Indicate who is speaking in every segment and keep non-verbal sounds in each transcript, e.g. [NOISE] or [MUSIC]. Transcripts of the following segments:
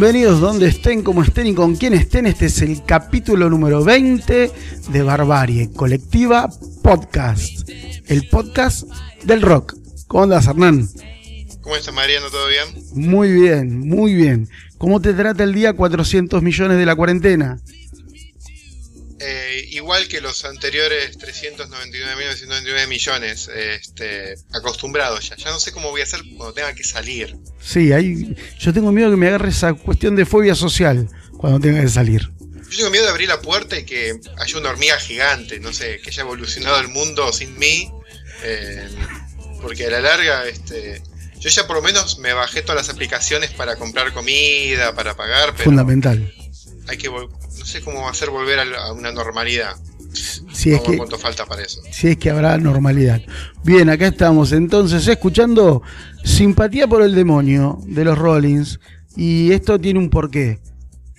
Speaker 1: bienvenidos donde estén, como estén y con quien estén. Este es el capítulo número 20 de Barbarie Colectiva Podcast, el podcast del rock. ¿Cómo andas, Hernán?
Speaker 2: ¿Cómo estás, Mariano? ¿Todo bien?
Speaker 1: Muy bien, muy bien. ¿Cómo te trata el día 400 millones de la cuarentena?
Speaker 2: Eh, igual que los anteriores 399.999 millones, este, acostumbrados ya. Ya no sé cómo voy a hacer cuando tenga que salir.
Speaker 1: Sí, hay, yo tengo miedo que me agarre esa cuestión de fobia social cuando tenga que salir.
Speaker 2: Yo tengo miedo de abrir la puerta y que haya una hormiga gigante, no sé, que haya evolucionado el mundo sin mí. eh, porque a la larga, este, yo ya por lo menos me bajé todas las aplicaciones para comprar comida, para pagar, pero
Speaker 1: Fundamental.
Speaker 2: hay que sé cómo volver a, la- a una normalidad.
Speaker 1: Si es que,
Speaker 2: cuánto falta para eso.
Speaker 1: si es que habrá normalidad. Bien, acá estamos entonces escuchando Simpatía por el Demonio de los Rollins. Y esto tiene un porqué.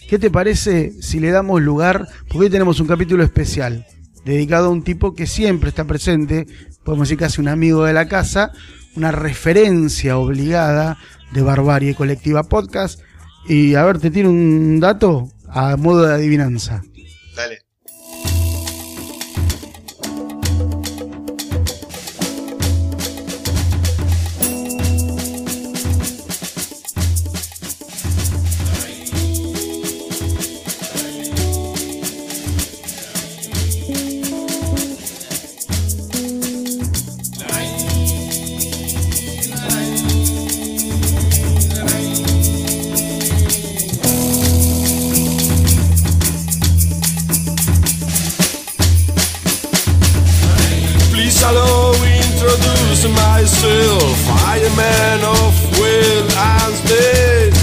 Speaker 1: ¿Qué te parece si le damos lugar? Porque hoy tenemos un capítulo especial dedicado a un tipo que siempre está presente, podemos decir casi un amigo de la casa, una referencia obligada de Barbarie Colectiva Podcast. Y a ver, te tiene un dato a modo de adivinanza.
Speaker 2: Dale.
Speaker 3: Man of will and speed.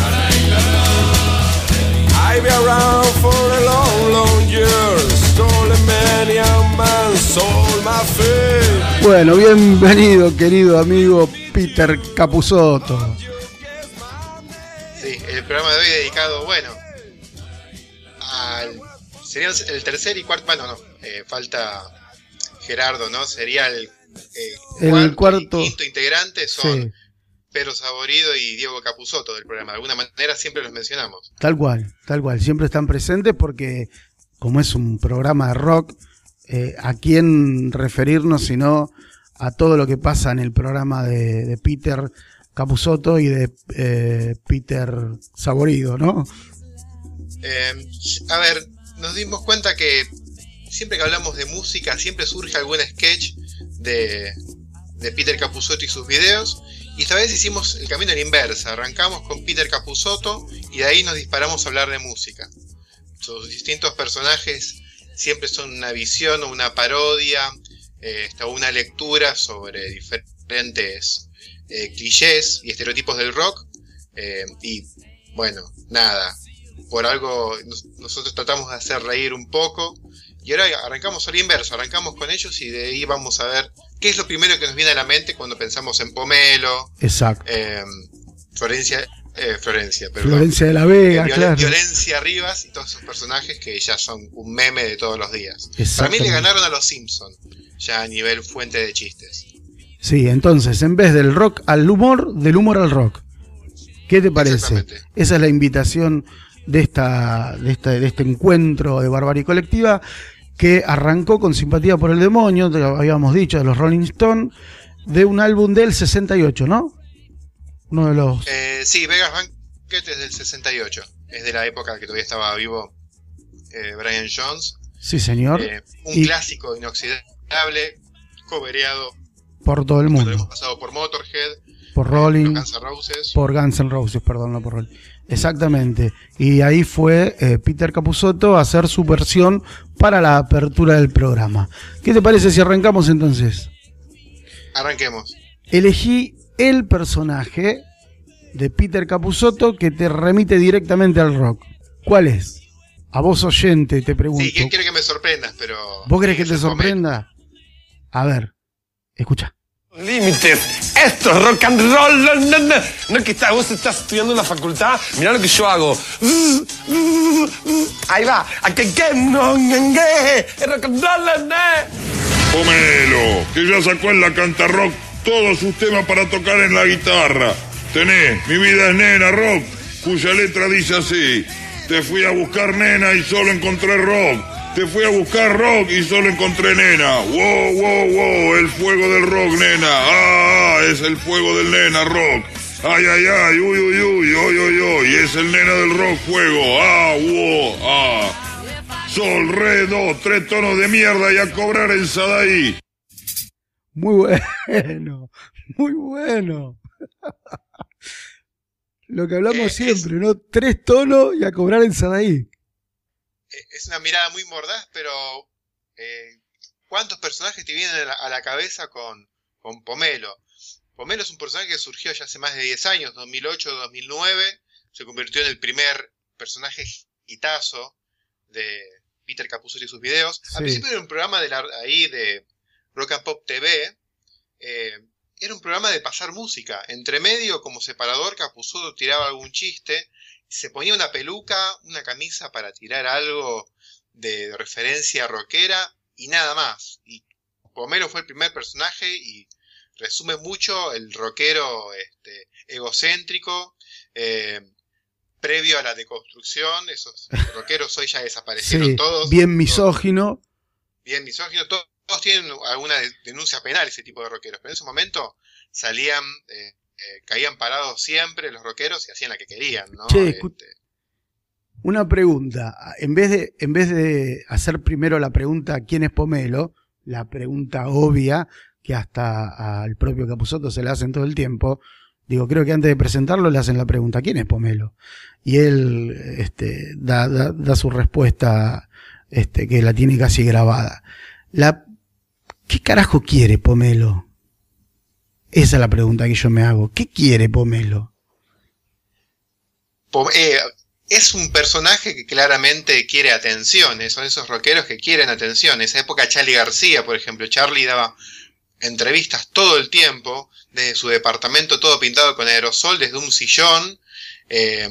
Speaker 3: I've been around for a long, long year. Stolen many a man, sold my faith.
Speaker 1: Bueno, bienvenido querido amigo Peter Capusotto.
Speaker 2: Sí, el programa de hoy dedicado, bueno, al. Sería el tercer y cuarto. Bueno, no, eh, falta Gerardo, ¿no? Sería el. Eh,
Speaker 1: El
Speaker 2: cuarto,
Speaker 1: cuarto.
Speaker 2: y quinto integrante son
Speaker 1: Sí,
Speaker 2: Pedro Saborido y Diego Capusotto del programa. De alguna manera siempre los mencionamos.
Speaker 1: tal cual, tal cual. Siempre están presentes porque como es un programa de rock, eh, a quién referirnos sino a todo lo que pasa en el programa de, de Peter Capusotto y de eh, Peter Saborido, ¿no?
Speaker 2: Eh, a ver, nos dimos cuenta que siempre que hablamos de música, siempre surge algún sketch de, Peter Capusotto y sus videos. Y esta vez hicimos el camino la inversa. Arrancamos con Peter Capusotto y de ahí nos disparamos a hablar de música. Sus distintos personajes siempre son una visión o una parodia, eh, esta- una lectura sobre diferentes eh, clichés y estereotipos del rock. Eh, y bueno, nada, por algo nos- nosotros tratamos de hacer reír un poco y ahora arrancamos al inverso, arrancamos con ellos y de ahí vamos a ver qué es lo primero que nos viene a la mente cuando pensamos en Pomelo,
Speaker 1: Exacto.
Speaker 2: eh, Florencia, eh, Florencia, perdón,
Speaker 1: Florencia de la Vega, claro.
Speaker 2: Violencia Rivas y todos esos personajes que ya son un meme de todos los días. Para mí le ganaron a los Simpsons, ya a nivel fuente de chistes.
Speaker 1: Sí, entonces, en vez del rock al humor, del humor al rock. ¿Qué te parece? Esa es la invitación de, esta, de, esta- de este encuentro de Barbarie Colectiva que arrancó con Simpatía por el Demonio, te lo habíamos dicho, de los Rolling Stones, de un álbum del 68, ¿no? Uno de los...
Speaker 2: Eh, sí, Vegas Banquet es del 68, es de la época que todavía estaba vivo eh, Brian Jones.
Speaker 1: Sí, señor,
Speaker 2: Eh, un
Speaker 1: Y-
Speaker 2: clásico inoxidable, cobereado,
Speaker 1: por todo el mundo.
Speaker 2: pasado por Motorhead,
Speaker 1: Por Rolling,
Speaker 2: Guns N' Roses.
Speaker 1: por Guns N' Roses, perdón, no por Rolling. Exactamente. Y ahí fue eh, Peter Capusotto a hacer su versión para la apertura del programa. ¿Qué te parece si arrancamos entonces?
Speaker 2: Arranquemos.
Speaker 1: Elegí el personaje de Peter Capusotto que te remite directamente al rock. ¿Cuál es? A vos oyente te pregunto.
Speaker 2: Sí, ¿quién quiere que me sorprendas? Pero.
Speaker 1: ¿Vos querés que te sorprenda? A ver, escucha.
Speaker 3: Límites, esto es rock and roll. No, no, que está- vos estás estudiando en la facultad. Mirá lo que yo hago. Ahí va. A que que no. Es rock and roll.
Speaker 4: Pomelo, que ya sacó en la canta rock todos sus temas para tocar en la guitarra. Tenés, mi vida es nena rock, cuya letra dice así. Te fui a buscar nena y solo encontré rock. Te fui a buscar rock y solo encontré nena. Wow, wow, wow, el fuego del rock, nena. Ah, ah, es el fuego del nena, rock. Ay, ay, ay, uy, uy, uy, uy, uy, uy, es el nena del rock, fuego. Ah, wow, ah. Sol, re, do, tres tonos de mierda y a cobrar en Sadaí.
Speaker 1: Muy bueno, [LAUGHS] muy bueno. [LAUGHS] Lo que hablamos
Speaker 2: Eh,
Speaker 1: siempre, ¿no? Tres tonos y a cobrar en Sadaí.
Speaker 2: Eh, Es una mirada muy mordaz, pero eh, ¿cuántos personajes te vienen a la, a la cabeza con, con Pomelo? Pomelo es un personaje que surgió ya hace más de 10 años, 2008-2009, se convirtió en el primer personaje hitazo de Peter Capuzotto y sus videos.
Speaker 1: Sí.
Speaker 2: Al principio era un programa de la, ahí de Rock and Pop TV, eh, era un programa de pasar música. Entre medio, como separador, Capuzotto tiraba algún chiste, se ponía una peluca, una camisa para tirar algo de referencia rockera y nada más. Y Pomelo fue el primer personaje y resume mucho el rockero este, egocéntrico, eh, previo a la deconstrucción, esos [LAUGHS] rockeros hoy ya desaparecieron
Speaker 1: Sí,
Speaker 2: todos.
Speaker 1: bien
Speaker 2: todos-
Speaker 1: misógino.
Speaker 2: bien misógino, todos, todos tienen alguna de- denuncia penal ese tipo de rockeros, pero en ese momento salían, eh, eh, caían parados siempre los rockeros y hacían la que querían, ¿no?
Speaker 1: Che,
Speaker 2: Este,
Speaker 1: Una pregunta. En vez, de, en vez de hacer primero la pregunta ¿quién es Pomelo? La pregunta obvia que hasta al propio Capusotto se le hacen todo el tiempo. Digo, creo que antes de presentarlo le hacen la pregunta ¿quién es Pomelo? Y él este, da, da- da su respuesta este, que la tiene casi grabada. La, ¿Qué carajo quiere Pomelo? Esa es la pregunta que yo me hago. ¿Qué quiere Pomelo?
Speaker 2: Pom- eh, es un personaje que claramente quiere atención, son esos rockeros que quieren atención. En esa época Charlie García, por ejemplo, Charlie daba entrevistas todo el tiempo, desde su departamento todo pintado con aerosol, desde un sillón, eh,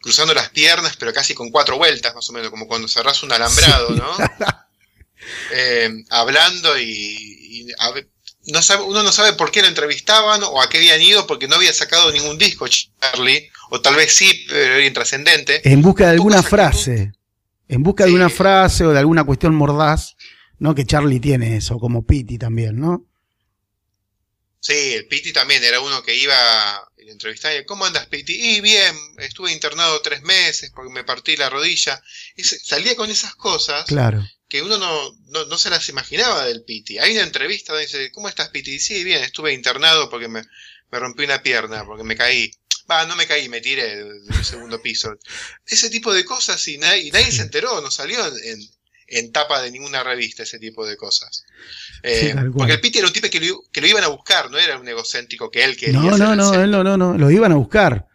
Speaker 2: cruzando las piernas, pero casi con cuatro vueltas, más o menos, como cuando cerrás un alambrado. ¿no? [LAUGHS] Eh, hablando y, y a ve- no sabe, uno no sabe por qué lo entrevistaban o a qué habían ido, porque no había sacado ningún disco Charlie, o tal vez sí, pero era intrascendente.
Speaker 1: En busca de alguna frase. En busca de
Speaker 2: Sí.
Speaker 1: una frase o de alguna cuestión mordaz, ¿no? Que Charlie tiene eso, como Pity también, ¿no?
Speaker 2: Sí, el Piti también era uno que iba y le entrevistaba y, ¿cómo andas Piti? Y bien, estuve internado tres meses porque me partí la rodilla. Y salía con esas cosas
Speaker 1: Claro.
Speaker 2: Que uno no, no, no se las imaginaba del Piti. Hay una entrevista donde dice, ¿cómo estás Piti? Sí, bien, estuve internado porque me, me rompí una pierna, porque me caí. Va, no me caí, me tiré de, de un segundo piso. Ese tipo de cosas y nadie, y nadie se enteró, no salió en, en tapa de ninguna revista ese tipo de cosas. Eh,
Speaker 1: Sí,
Speaker 2: porque el Piti era un tipo que lo, que lo iban a buscar, no era un egocéntrico que él quería.
Speaker 1: No, no, no, él no, no, no. Lo iban a buscar.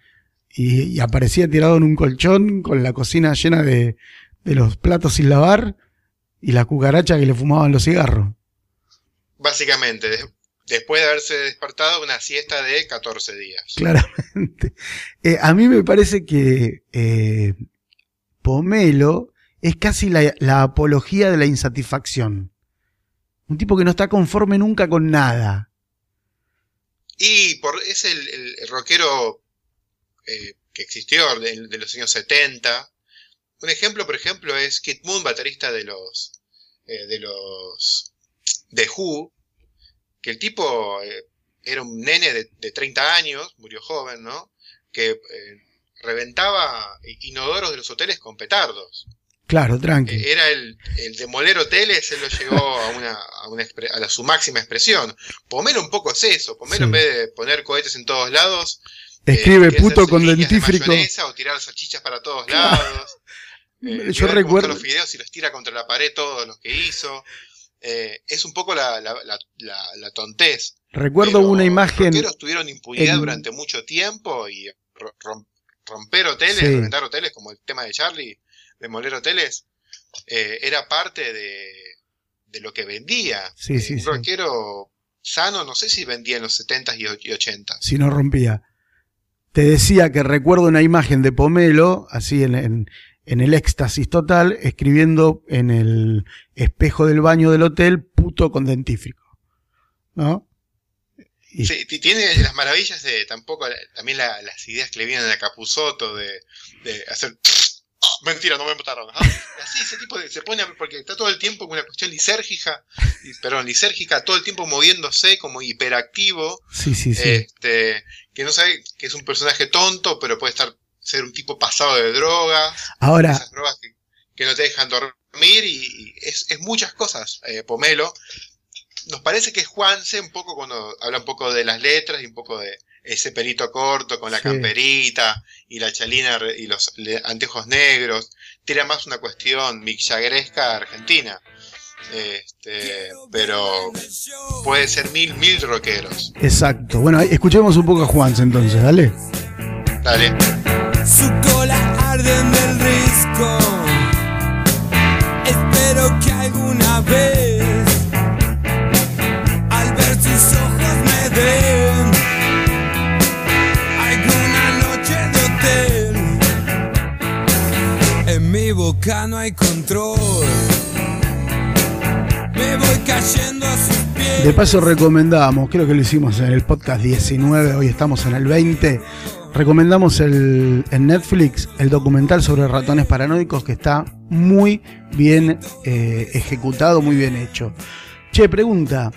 Speaker 1: Y, y aparecía tirado en un colchón con la cocina llena de, de los platos sin lavar y la cucaracha que le fumaban los cigarros.
Speaker 2: Básicamente, des- después de haberse despertado una siesta de 14 días.
Speaker 1: Claramente. [LAUGHS] Eh, a mí me parece que eh, Pomelo es casi la, la apología de la insatisfacción. Un tipo que no está conforme nunca con nada.
Speaker 2: Y por, es el, el- el rockero eh, que existió de, de los años 70. Un ejemplo, por ejemplo, es Kid Moon, baterista de los eh, de los de Who, que el tipo eh, era un nene de, de 30 años, murió joven, ¿no? Que eh, reventaba inodoros de los hoteles con petardos.
Speaker 1: Claro, tranqui.
Speaker 2: Eh, Era el, el demoler hoteles, él lo llegó a, una, a, una a la- su máxima expresión. Pomelo un poco es eso. Pomelo
Speaker 1: Sí.
Speaker 2: en vez de poner cohetes en todos lados,
Speaker 1: Escribe
Speaker 2: eh,
Speaker 1: puto con
Speaker 2: de
Speaker 1: dentífrico.
Speaker 2: o tirar salchichas para todos lados. Eh,
Speaker 1: Yo recuerdo-
Speaker 2: los fideos y los tira contra la pared todos los que hizo. Eh, es un poco la, la, la, tontez.
Speaker 1: Recuerdo
Speaker 2: Pero
Speaker 1: una
Speaker 2: Los
Speaker 1: imagen.
Speaker 2: rockeros tuvieron impunidad
Speaker 1: en-
Speaker 2: durante mucho tiempo y ro- rom- romper hoteles,
Speaker 1: Sí.
Speaker 2: reventar hoteles, como el tema de Charlie, demoler hoteles, eh, era parte de, de lo que vendía.
Speaker 1: Sí, sí,
Speaker 2: un rockero sano, no sé si vendía en los 70s y och- y 80s.
Speaker 1: si no rompía. Te decía que recuerdo una imagen de Pomelo, así en, en- en el éxtasis total, escribiendo en el espejo del baño del hotel, puto con dentífrico. ¿No? Y-
Speaker 2: Sí, ti- tiene las maravillas de tampoco, también la- las ideas que le vienen a Capuzoto de, de hacer. [COUGHS] Mentira, no me mataron. ¿ah? Así, ese tipo de. Se pone. Porque está todo el tiempo con una cuestión lisérgica. Perdón, lisérgica, todo el tiempo moviéndose como hiperactivo.
Speaker 1: Sí, sí, sí.
Speaker 2: Este, que no sabe que es un personaje tonto, pero puede estar ser un tipo pasado de drogas.
Speaker 1: Ahora,
Speaker 2: Esas drogas que, que no te dejan dormir y, y es, es muchas cosas, eh, Pomelo. Nos parece que Juanse un poco cuando habla un poco de las letras y un poco de ese pelito corto con la
Speaker 1: Sí.
Speaker 2: camperita y la chalina y los anteojos negros. Tira más una cuestión mixagresca argentina. Este, pero puede ser mil, mil rockeros.
Speaker 1: exacto. Bueno, escuchemos un poco a Juanse entonces, dale.
Speaker 2: Dale.
Speaker 5: Su cola arde en el risco. Espero que alguna vez, al ver sus ojos, me den alguna noche de hotel. En mi boca no hay control. Me voy cayendo a sus pies.
Speaker 1: De paso recomendamos, creo que lo hicimos en el podcast 19, hoy estamos en el 20. Recomendamos el, en Netflix el documental sobre ratones paranoicos que está muy bien eh, ejecutado, muy bien hecho. Che, pregunta,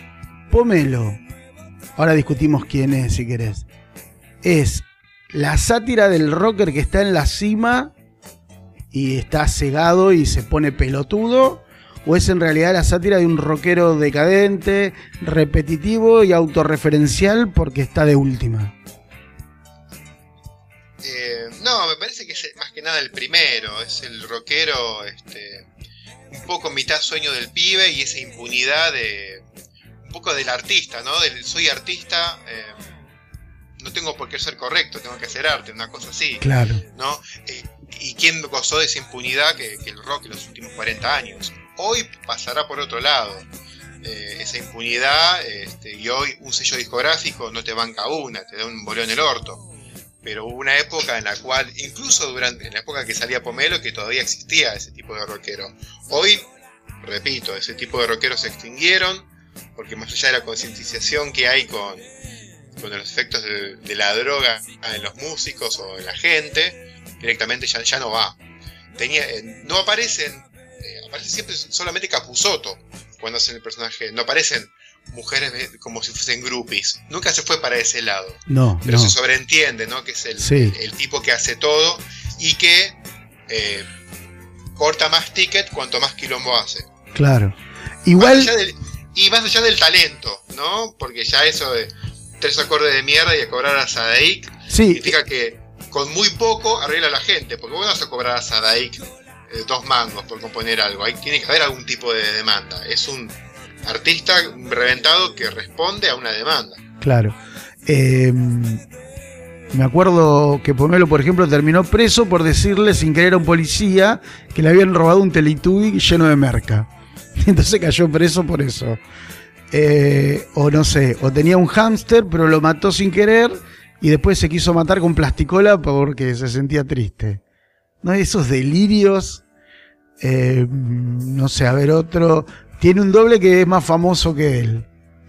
Speaker 1: Pomelo, ahora discutimos quién es si querés. ¿Es la sátira del rocker que está en la cima y está cegado y se pone pelotudo? ¿O es en realidad la sátira de un rockero decadente, repetitivo y autorreferencial porque está de última?
Speaker 2: Eh, no, me parece que es más que nada el primero, es el rockero, este, un poco mitad sueño del pibe y esa impunidad de, un poco del artista, ¿no? Del soy artista, eh, no tengo por qué ser correcto, tengo que hacer arte, una cosa así,
Speaker 1: Claro.
Speaker 2: ¿no? Eh, ¿Y quién gozó de esa impunidad que, que el rock en los últimos 40 años? Hoy pasará por otro lado. eh, esa impunidad este, y hoy un sello discográfico no te banca una, te da un boleo en el orto pero hubo una época en la cual, incluso durante en la época que salía Pomelo, que todavía existía ese tipo de rockero. Hoy, repito, ese tipo de rockeros se extinguieron, porque más allá de la concientización que hay con, con los efectos de, la droga en los músicos o en la gente, directamente ya, ya no va. Tenía, eh, no aparecen, eh, aparece siempre solamente Capuzoto cuando hacen el personaje, no aparecen mujeres como si fuesen groupies. Nunca se fue para ese lado
Speaker 1: No,
Speaker 2: pero
Speaker 1: no.
Speaker 2: se sobreentiende, ¿no? Que es el,
Speaker 1: Sí.
Speaker 2: el tipo que hace todo y que eh, corta más ticket cuanto más quilombo hace.
Speaker 1: Claro. Igual,
Speaker 2: del- y más allá del talento, ¿no? Porque ya eso de tres acordes de mierda y a cobrar a Sadaik
Speaker 1: sí,
Speaker 2: significa que con muy poco arregla a la gente, porque vos no vas a cobrar a Sadaik eh, dos mangos por componer algo, ahí tiene que haber algún tipo de demanda. Es un artista reventado que responde a una demanda.
Speaker 1: claro. Eh, me acuerdo que Pomelo, por ejemplo, terminó preso por decirle sin querer a un policía que le habían robado un Teletubby lleno de merca. [LAUGHS] Entonces cayó preso por eso. Eh, o no sé, o tenía un hámster, pero lo mató sin querer y después se quiso matar con plasticola porque se sentía triste. ¿No? Esos delirios. eh, no sé, a ver otro. Tiene un doble que es más famoso que él.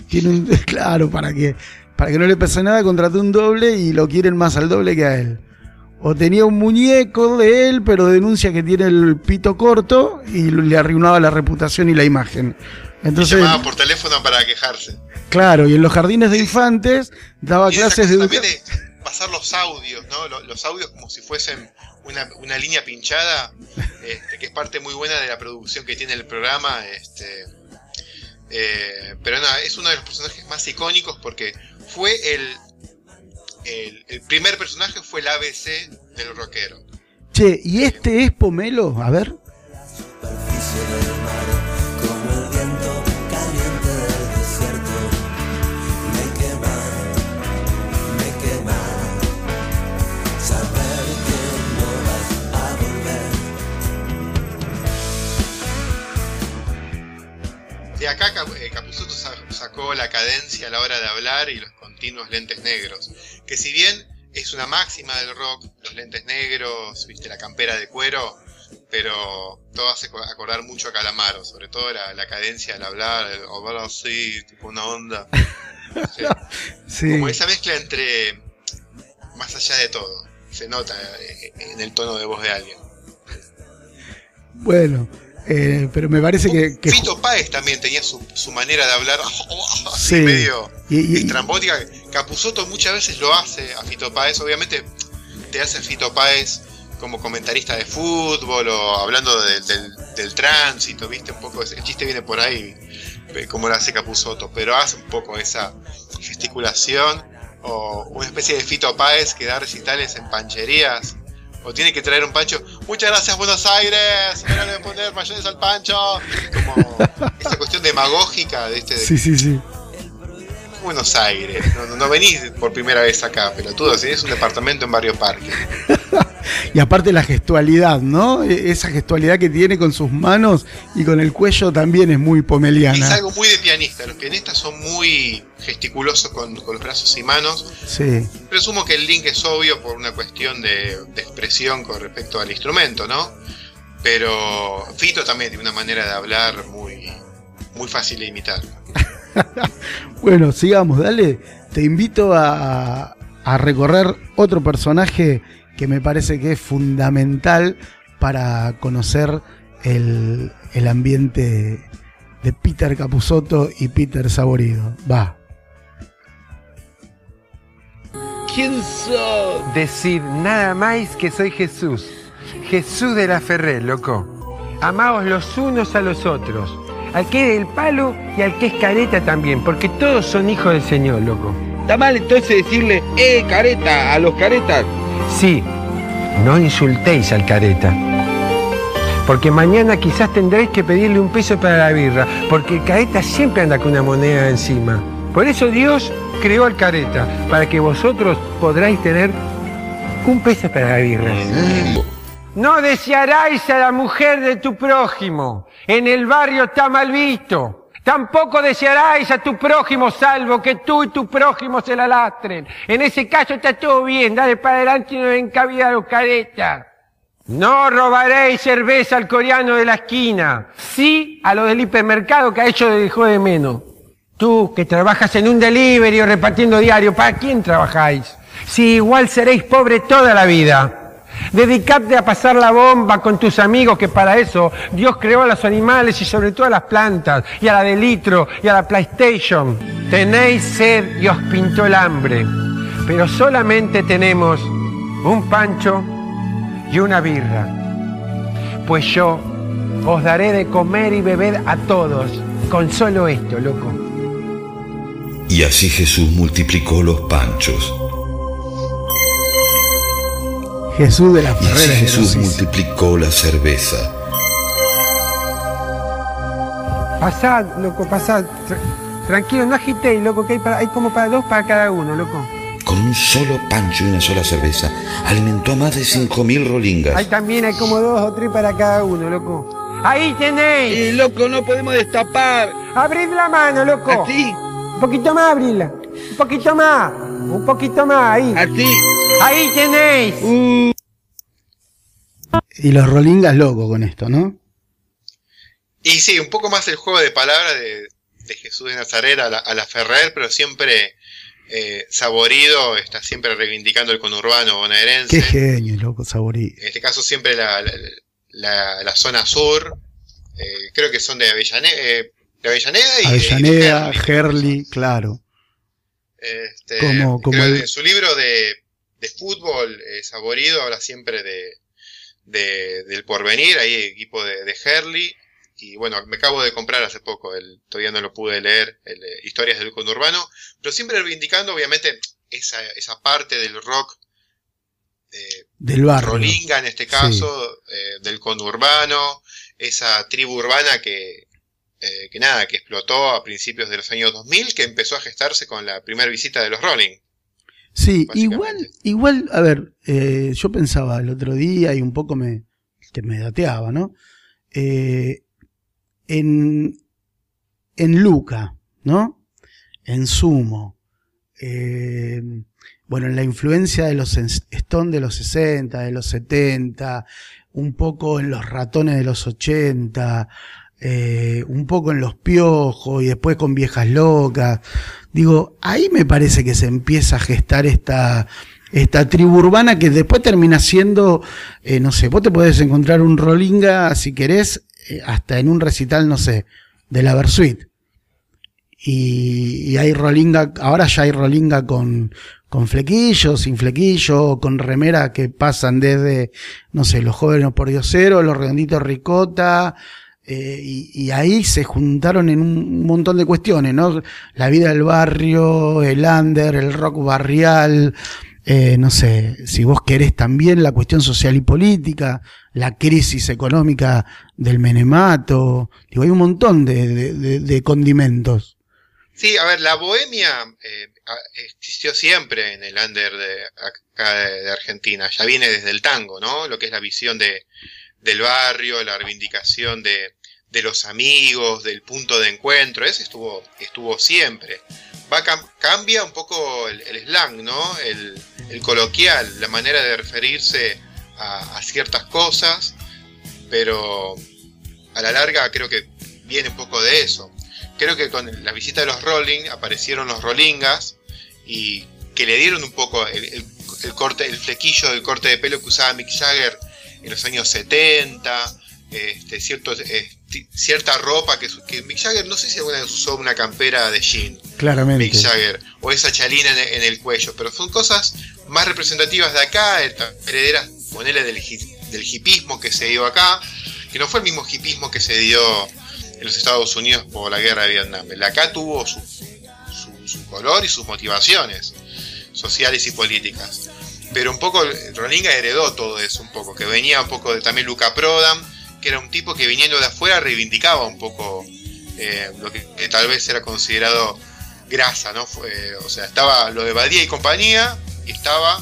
Speaker 1: Tiene un. [LAUGHS] Claro, para que, para que no le pase nada, contrató un doble y lo quieren más al doble que a él. O tenía un muñeco de él, pero denuncia que tiene el pito corto y le arruinaba la reputación y la imagen.
Speaker 2: Y
Speaker 1: Entonces,
Speaker 2: llamaba por teléfono para quejarse.
Speaker 1: claro, y en los jardines de infantes daba
Speaker 2: Y
Speaker 1: clases de educación.
Speaker 2: Pasar los audios, ¿no? Lo- Los, audios como si fuesen una, una línea pinchada, este, que es parte muy buena de la producción que tiene el programa. Este, eh, pero nada, es uno de los personajes más icónicos porque fue el, el primer personaje, fue el ABC del rockero.
Speaker 1: Che, ¿y este es Pomelo? A ver.
Speaker 2: La cadencia a la hora de hablar y los continuos lentes negros. Que si bien es una máxima del rock, los lentes negros, viste la campera de cuero, pero todo hace co- acordar mucho a Calamaro, sobre todo la, la cadencia al hablar, el hablar así, tipo una onda. [LAUGHS] Sí.
Speaker 1: Sí.
Speaker 2: Como esa mezcla entre más allá de todo. Se nota eh, en el tono de voz de alguien.
Speaker 1: Bueno, eh, pero me parece que. que-
Speaker 2: Fito Páez también tenía su, su manera de hablar [LAUGHS] así
Speaker 1: Sí.
Speaker 2: medio
Speaker 1: y- y-
Speaker 2: estrambótica. Capuzoto muchas veces lo hace a Fito Páez. Obviamente te hace Fito Páez como comentarista de fútbol o hablando de- del, del tránsito, ¿viste? Un poco ese- el chiste viene por ahí, eh, como lo hace Capuzoto, pero hace un poco esa gesticulación o una especie de Fito Páez que da recitales en pancherías. O tiene que traer un pancho. Muchas gracias, Buenos Aires. Me de poner mayonesa al pancho. Como esa cuestión demagógica de este
Speaker 1: Sí, sí, sí.
Speaker 2: Buenos Aires. No, venís por primera vez acá, pelotudo. Es un departamento en Barrio Parque. [LAUGHS]
Speaker 1: Y aparte la gestualidad, ¿no? E- Esa gestualidad que tiene con sus manos y con el cuello también es muy
Speaker 2: Es
Speaker 1: pomeliana.
Speaker 2: algo muy de pianista. Los pianistas son muy gesticulosos con, con los brazos y manos.
Speaker 1: Sí.
Speaker 2: Presumo que el link es obvio por una cuestión de, de expresión con respecto al instrumento, ¿no? Pero Fito también tiene una manera de hablar muy, muy fácil de imitar. [LAUGHS]
Speaker 1: Bueno, sigamos, dale. Te invito a, a recorrer otro personaje que me parece que es fundamental para conocer el, el ambiente de Peter Capusotto y Peter Saborido. Va.
Speaker 6: ¿Quién sos? Decir nada más que soy Jesús. Jesús de la Ferrer, loco. Amaos los unos a los otros. Al que es del palo y al que es careta también, porque todos son hijos del Señor, loco.
Speaker 7: Está mal entonces decirle, eh, careta, a los caretas.
Speaker 6: Sí, no insultéis al careta. Porque mañana quizás tendréis que pedirle un peso para la birra, porque el careta siempre anda con una moneda encima. Por eso Dios creó al careta, para que vosotros podráis tener un peso para la birra. No desearáis a la mujer de tu prójimo. En el barrio está mal visto. Tampoco desearáis a tu prójimo salvo que tú y tu prójimo se la lastren. En ese caso está todo bien. Dale para adelante y no den cabida a los caretas. No robaréis cerveza al coreano de la esquina. Sí a lo del hipermercado que a ellos les dejó de menos. Tú que trabajas en un delivery o repartiendo diario, ¿para quién trabajáis? Si igual seréis pobres toda la vida. Dedicate a pasar la bomba con tus amigos, que para eso Dios creó a los animales y sobre todo a las plantas, y a la de litro, y a la PlayStation. Tenéis sed y os pintó el hambre, pero solamente tenemos un pancho y una birra. Pues yo os daré de comer y beber a todos, con solo esto, loco.
Speaker 8: Y así Jesús multiplicó los panchos.
Speaker 1: Jesús de la
Speaker 8: Y así
Speaker 1: Ferrera.
Speaker 8: Jesús multiplicó la cerveza.
Speaker 6: Pasad, loco, pasad. Tra- tranquilo, no agitéis, loco, que hay, para- hay como para dos para cada uno, loco.
Speaker 8: Con un solo pancho y una sola cerveza, alimentó a más de 5.000 rolingas.
Speaker 6: Ahí también hay como dos o tres para cada uno, loco. Ahí tenéis.
Speaker 7: Y loco, no podemos destapar.
Speaker 6: Abrid la mano, loco.
Speaker 7: Así,
Speaker 6: Un poquito más, abrila. Un poquito más. Un poquito más, ahí.
Speaker 7: así.
Speaker 6: Ahí tenéis.
Speaker 1: Y los rolingas locos con esto, ¿no?
Speaker 2: Y sí, un poco más el juego de palabras de, de Jesús de Nazaret a la, a la Ferrer, pero siempre eh, saborido, está siempre reivindicando el conurbano bonaerense.
Speaker 1: Qué genio, loco, Saborido.
Speaker 2: En este caso siempre la, la, la- la zona sur, eh, creo que son de Avellaneda, eh, de Avellaneda y
Speaker 1: Avellaneda, Herli, claro.
Speaker 2: Este,
Speaker 1: Como- como el-
Speaker 2: en su libro de, de fútbol, eh, Saborido, habla siempre de, de- del porvenir, ahí equipo de, de Herli. Y bueno, me acabo de comprar hace poco, el, todavía no lo pude leer, el, eh, Historias del Conurbano, pero siempre reivindicando obviamente esa, esa parte del rock eh,
Speaker 1: Del barrio.
Speaker 2: Rolinga en este caso, eh, del conurbano, esa tribu urbana que, eh, que nada, que explotó a principios de los años 2000, que empezó a gestarse con la primera visita de los Rolling.
Speaker 1: Sí, igual, igual, a ver, eh, yo pensaba el otro día y un poco me, que me dateaba, ¿no? Eh, en, en Luca, ¿no? En Sumo, eh, bueno, en la influencia de los Stone de los 60, de los 70, un poco en los ratones de los 80, eh, un poco en los piojos y después con viejas locas. Digo, ahí me parece que se empieza a gestar esta, esta tribu urbana que después termina siendo, eh, no sé, vos te podés encontrar un Rolinga, si querés, eh, hasta en un recital, no sé, de la Versuit. Y, hay Rolinga, ahora ya hay Rolinga con, con flequillo, sin flequillo, con remera que pasan desde, no sé, los jóvenes por diosero, los redonditos ricota, eh, y, ahí se juntaron en un montón de cuestiones, ¿no? La vida del barrio, el under, el rock barrial, eh, no sé, si vos querés también la cuestión social y política, la crisis económica del menemato, digo, hay un montón de, condimentos.
Speaker 2: Sí, a ver, la bohemia eh, existió siempre en el under de acá de Argentina. Ya viene desde el tango, ¿no? Lo que es la visión de, del barrio, la reivindicación de, de los amigos, del punto de encuentro. Ese estuvo, estuvo siempre. Va cam- cambia un poco el, slang, ¿no? El, coloquial, la manera de referirse a, ciertas cosas, pero a la larga creo que viene un poco de eso creo que con la visita de los Rolling aparecieron los Rollingas y que le dieron un poco el corte, el flequillo del corte de pelo que usaba Mick Jagger en los años 70, este, cierto, eh, ti- cierta ropa que, Mick Jagger, no sé si alguna vez usó una campera de jean,
Speaker 1: Claramente.
Speaker 2: Mick Jagger, o esa chalina en, en el cuello, pero son cosas más representativas de acá, herederas, ponele del, del hipismo que se dio acá, que no fue el mismo hipismo que se dio en los Estados Unidos por la guerra de Vietnam. El acá tuvo su, su, su color y sus motivaciones sociales y políticas. Pero un poco Rolinga heredó todo eso, un poco, que venía un poco de también Luca Prodan, que era un tipo que viniendo de afuera reivindicaba un poco eh, lo que, que tal vez era considerado grasa, ¿no? Fue, o sea, estaba lo de Badía y compañía, y estaba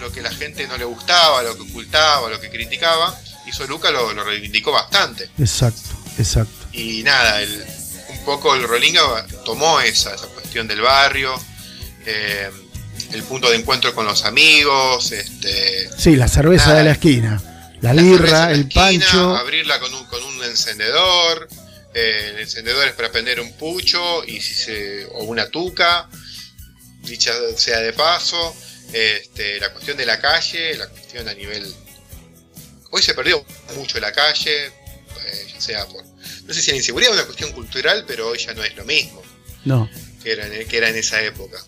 Speaker 2: lo que la gente no le gustaba, lo que ocultaba, lo que criticaba, y eso Luca lo, lo reivindicó bastante.
Speaker 1: Exacto, exacto.
Speaker 2: Y nada, el- un poco el Rolinga tomó esa, esa cuestión del barrio, eh, el punto de encuentro con los amigos, este,
Speaker 1: Sí, la cerveza
Speaker 2: Nada.
Speaker 1: de la esquina, la,
Speaker 2: la
Speaker 1: birra, el
Speaker 2: esquina,
Speaker 1: pancho.
Speaker 2: abrirla con un, con un encendedor, eh, el encendedor es para prender un pucho y si se, o una tuca, dicha sea de paso, este, la cuestión de la calle, la cuestión a nivel... Hoy se perdió mucho la calle, eh, ya sea por... No sé si la inseguridad es una cuestión cultural, pero hoy ya no es lo mismo
Speaker 1: No,
Speaker 2: que era en, que era en esa época.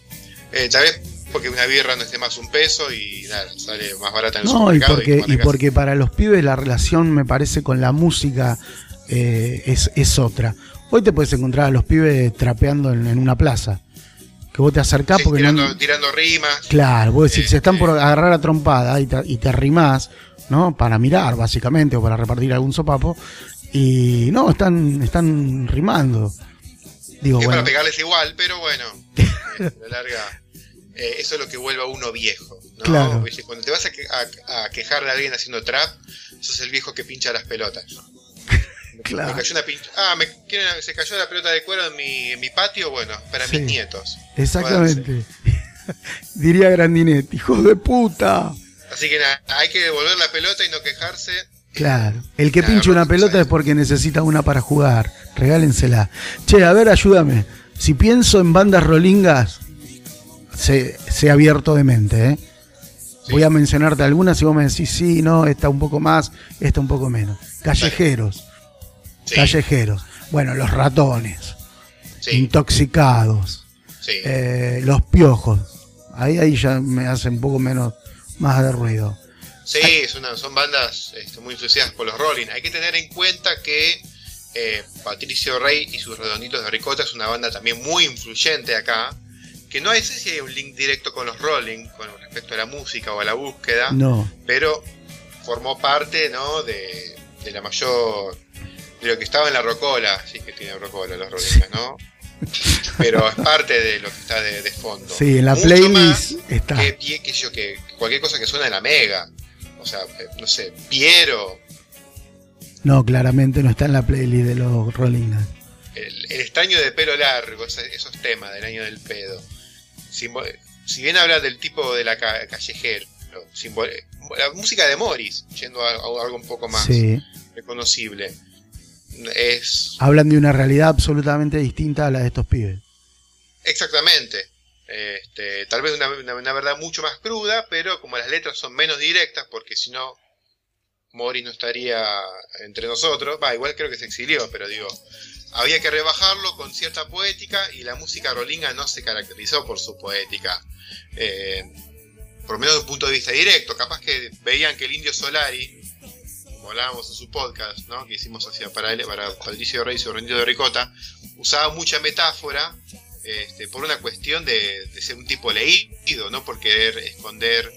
Speaker 2: Eh, tal vez porque una birra no esté más un peso y nada, sale más barata en el
Speaker 1: no y porque, y porque para los pibes la relación me parece con la música eh, es, es otra. Hoy te puedes encontrar a los pibes trapeando en, en una plaza. Que vos te acercás
Speaker 2: Sí,
Speaker 1: porque no-
Speaker 2: tirando, tirando rimas.
Speaker 1: Claro, vos decís, se están
Speaker 2: Este-
Speaker 1: por agarrar a trompada y te, y te arrimás, ¿no? Para mirar, básicamente, o para repartir algún sopapo. Y no, están, están rimando. Digo,
Speaker 2: es
Speaker 1: bueno,
Speaker 2: para pegarles igual, pero bueno, [LAUGHS] eh, la larga, eh, eso es lo que vuelve a uno viejo. ¿no?
Speaker 1: Claro.
Speaker 2: Cuando te vas a, que- a- a quejar de alguien haciendo trap, sos el viejo que pincha las pelotas. [LAUGHS]
Speaker 1: Claro.
Speaker 2: Me cayó una pincha. Ah, me, se cayó la pelota de cuero en mi, en mi patio. Bueno, para
Speaker 1: Sí.
Speaker 2: mis nietos.
Speaker 1: exactamente. [LAUGHS] Diría Grandinetti, hijo de puta.
Speaker 2: Así que nada, hay que devolver la pelota y no quejarse.
Speaker 1: Claro, el que pincha una pelota es porque necesita una para jugar. Regálensela. Che, a ver, ayúdame. Si pienso en bandas rolingas, sé, sé abierto de mente, ¿eh? Voy a mencionarte algunas y vos me decís, sí, no, esta un poco más, esta un poco menos. Callejeros,
Speaker 2: Sí,
Speaker 1: callejeros. Bueno, los ratones,
Speaker 2: sí,
Speaker 1: intoxicados,
Speaker 2: sí.
Speaker 1: eh, los piojos. Ahí, ahí ya me hace un poco menos, más de ruido.
Speaker 2: Sí, es una- son bandas este, muy influenciadas por los Rolling. Hay que tener en cuenta que eh, Patricio Rey y sus Redonditos de Ricota es una banda también muy influyente acá. Que no sé si hay un link directo con los Rolling con respecto a la música o a la búsqueda,
Speaker 1: No,
Speaker 2: pero formó parte ¿no? de, de la mayor. de lo que estaba en la Rocola. Sí, que tiene Rocola los Rolling, ¿no? [LAUGHS] Pero es parte de lo que está de, de fondo.
Speaker 1: sí, en la
Speaker 2: Mucho
Speaker 1: playlist está.
Speaker 2: que, pie- que yo, que cualquier cosa que suena de la mega. O sea, eh, no sé, Piero,
Speaker 1: No, claramente no está en la playlist de los Rolling
Speaker 2: el, el estaño de pelo largo, esos temas del año del pedo. Si bien habla del tipo de la ca- callejero, la música de Morris, yendo a, a algo un poco más
Speaker 1: Sí.
Speaker 2: reconocible, es,
Speaker 1: Hablan de una realidad absolutamente distinta a la de estos pibes.
Speaker 2: Exactamente. Este, tal vez una, una- una verdad mucho más cruda, pero como las letras son menos directas, porque si no, Mori no estaría entre nosotros. Va, igual creo que se exilió, pero digo, había que rebajarlo con cierta poética y la música rolinga no se caracterizó por su poética. Eh, por lo menos desde un punto de vista directo. Capaz que veían que el Indio Solari, como hablábamos en su podcast, ¿no? que hicimos hacia para, él, para Patricio Reyes y Rendido de Ricota, usaba mucha metáfora este, por una cuestión de, de ser un tipo leído, no por querer esconder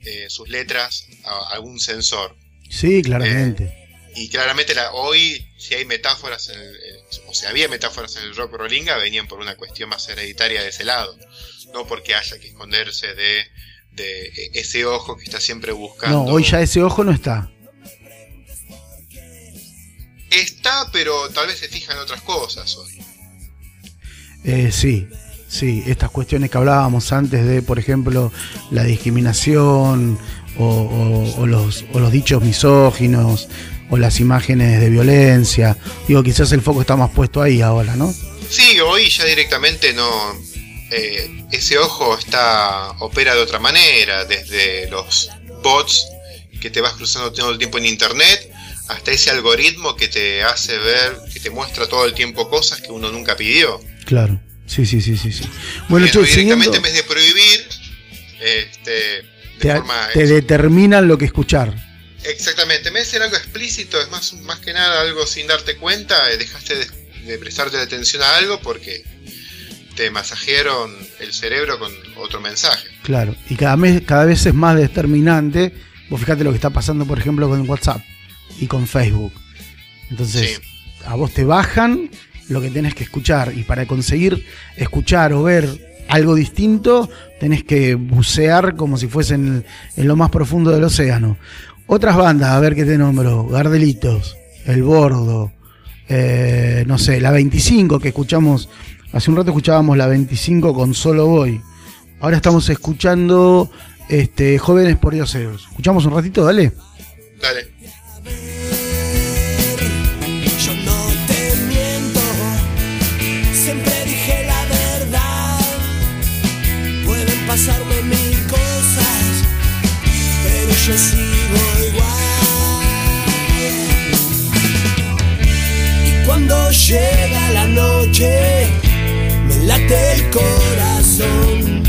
Speaker 2: eh, sus letras a algún censor.
Speaker 1: Sí, claramente.
Speaker 2: Y claramente la, hoy, si hay metáforas, en el- eh, o si había metáforas en el rock rolinga, venían por una cuestión más hereditaria de ese lado. No porque haya que esconderse de, de ese ojo que está siempre buscando.
Speaker 1: No, hoy ya ese ojo no está.
Speaker 2: Está, pero tal vez se fija en otras cosas hoy.
Speaker 1: Eh, sí, sí, estas cuestiones que hablábamos antes de, por ejemplo, la discriminación o, o- o los, o los dichos misóginos o las imágenes de violencia. Digo, quizás el foco está más puesto ahí ahora, ¿no?
Speaker 2: Sí, hoy ya directamente no. eh, ese ojo está opera de otra manera, desde los bots que te vas cruzando todo el tiempo en internet, hasta ese algoritmo que te hace ver, que te muestra todo el tiempo cosas que uno nunca pidió.
Speaker 1: Claro, sí, sí, sí, sí. sí. Bueno, siguiendo,
Speaker 2: directamente en vez de prohibir, este, de
Speaker 1: te,
Speaker 2: forma
Speaker 1: te determinan lo que escuchar.
Speaker 2: Exactamente, explícito, es más, más que nada algo sin darte cuenta, eh, dejaste de, de prestarte atención a algo porque te masajearon el cerebro con otro mensaje.
Speaker 1: Claro, y cada vez, cada vez es más determinante. Vos fijate lo que está pasando, por ejemplo, con WhatsApp y con Facebook. Entonces, a vos te bajan lo que tenés que escuchar y para conseguir escuchar o ver algo distinto, tenés que bucear como si fuese en, en lo más profundo del océano. Otras bandas, a ver qué te nombro, Gardelitos, El Bordo, eh, no sé, la 25 que escuchamos, hace un rato escuchábamos la 25 con Solo Voy. Ahora estamos escuchando este, Jóvenes por Dioseros. ¿Escuchamos un ratito? Dale.
Speaker 2: Dale.
Speaker 5: Yo no te miento, siempre dije la verdad. Pueden pasarme mil cosas, pero yo sigo noche, me late el corazón.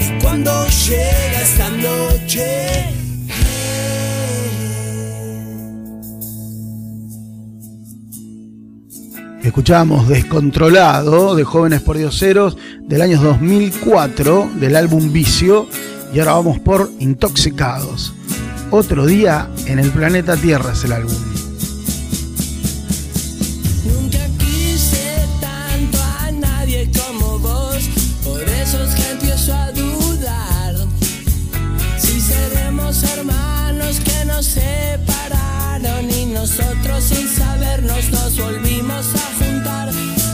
Speaker 5: Y cuando llega esta noche,
Speaker 1: Escuchábamos Descontrolado de Jóvenes por Dioseros del año 2004 del álbum Vicio y ahora vamos por Intoxicados. Otro día en el planeta Tierra es el álbum.
Speaker 5: Sin sabernos nos volvimos a juntar.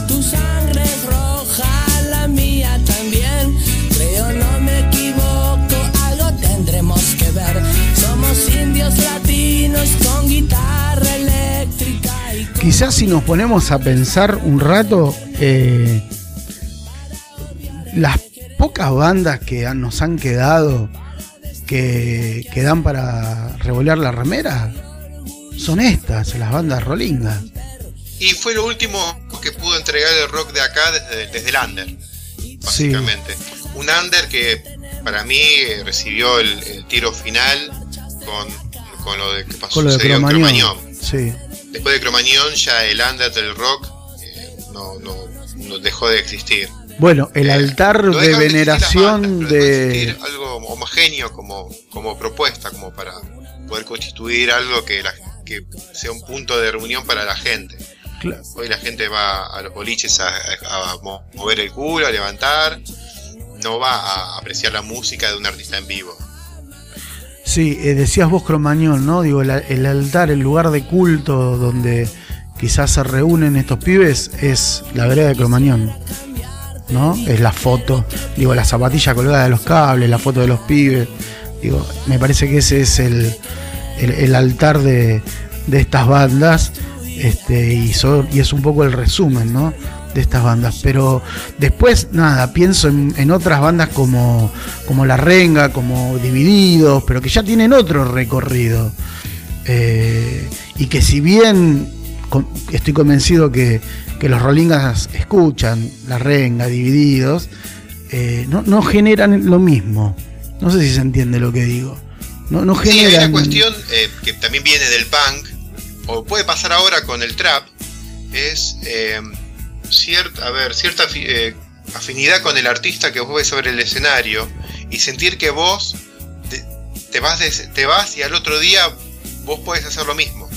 Speaker 5: Tu sangre es roja, la mía también. Creo no me equivoco, algo tendremos que ver. Somos indios latinos con guitarra eléctrica y
Speaker 1: Quizás si nos ponemos a pensar un rato, eh, las pocas bandas que nos han quedado que, que dan para revolear la remera son estas, las bandas rolingas.
Speaker 2: Y fue lo último que pudo entregar el rock de acá desde, desde el under,
Speaker 1: Sí,
Speaker 2: básicamente. Un under que para mí recibió el, el tiro final con, con lo de que pasó
Speaker 1: con lo de Cromañón.
Speaker 2: Cromañón.
Speaker 1: Sí,
Speaker 2: Después de Cromañón ya el under del rock eh, no, no, no dejó de existir.
Speaker 1: Bueno, el
Speaker 2: Eh,
Speaker 1: altar
Speaker 2: no
Speaker 1: de veneración
Speaker 2: bandas, de algo homogéneo como, como propuesta, como para poder constituir algo que, la- que sea un punto de reunión para la gente. Hoy la gente va a los boliches a, a- a mo- mover el culo, a levantar, no va a apreciar la música de un artista en vivo.
Speaker 1: Sí, eh, decías vos Cromañón, ¿no? Digo, el, el altar, el lugar de culto donde quizás se reúnen estos pibes es la vereda de Cromañón, ¿no? Es la foto, digo, la zapatilla colgada de los cables, la foto de los pibes. Digo, me parece que ese es el, el- altar de, de estas bandas este, y, es un poco el resumen, ¿no? de estas bandas. Pero después, nada, pienso en, en otras bandas como, como La Renga, como Divididos, pero que ya tienen otro recorrido. Eh, y que si bien estoy convencido que, que los Rolingas escuchan La Renga, Divididos, eh, no, no generan lo mismo. No sé si se entiende lo que digo. No, no
Speaker 2: Sí, hay una cuestión eh, que también viene del punk, o puede pasar ahora con el trap, es eh, cier- a ver, cierta eh, afinidad con el artista que vos ves sobre el escenario y sentir que vos te, te vas, de- te vas y al otro día vos podés hacer lo mismo.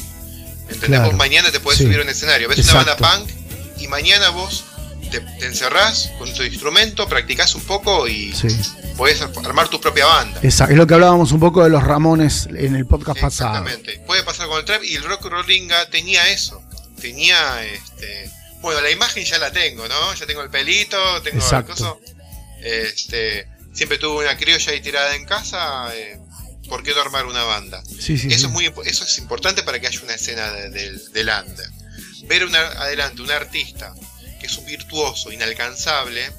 Speaker 2: ¿Entendés?
Speaker 1: Claro,
Speaker 2: Vos mañana te podés
Speaker 1: sí.
Speaker 2: subir a un escenario, ves
Speaker 1: Exacto.
Speaker 2: una banda punk y mañana vos te, te encerrás con tu instrumento, practicás un poco y
Speaker 1: Sí.
Speaker 2: podés armar tu propia banda.
Speaker 1: Esa- es lo que hablábamos un poco de los Ramones en el podcast pasado.
Speaker 2: Exactamente. Puede pasar con el trap y el rock rollinga tenía eso. Tenía este. Bueno, la imagen ya la tengo, ¿no? Ya tengo el pelito, tengo el
Speaker 1: Exacto.
Speaker 2: coso. Este. Siempre tuve una criolla ahí tirada en casa. eh, ¿Por qué no armar una banda?
Speaker 1: Sí, sí,
Speaker 2: eso
Speaker 1: sí.
Speaker 2: es muy eso es importante para que haya una escena de- del, del under. Ver una, adelante un artista que es un virtuoso, inalcanzable,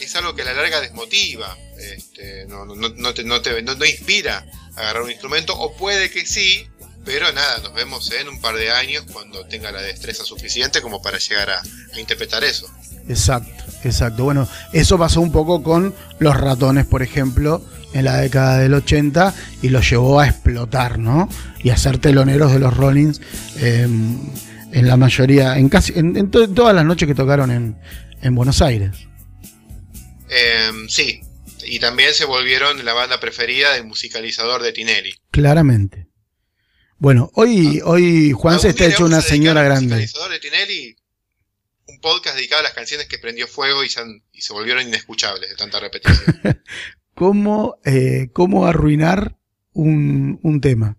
Speaker 2: es algo que a la larga desmotiva. Este, no, no, te, no, te- no- inspira a agarrar un instrumento, o puede que sí, pero nada, nos vemos en un par de años cuando tenga la destreza suficiente como para llegar a, interpretar eso.
Speaker 1: Exacto, exacto. Bueno, eso pasó un poco con los ratones, por ejemplo, en la década del 80 y los llevó a explotar, ¿no? Y a ser teloneros de los Rollins eh, en la mayoría, en casi, en, en to- todas las noches que tocaron en, en Buenos Aires.
Speaker 2: Em, sí, y también se volvieron la banda preferida del musicalizador de Tinelli.
Speaker 1: Claramente. Bueno, hoy, hoy Juan se está hecho una señora grande.
Speaker 2: musicalizador de Tinelli, un podcast dedicado a las canciones que prendió fuego y se, han- y se volvieron inescuchables de tanta repetición. [LAUGHS]
Speaker 1: ¿Cómo, eh, cómo arruinar un, un tema?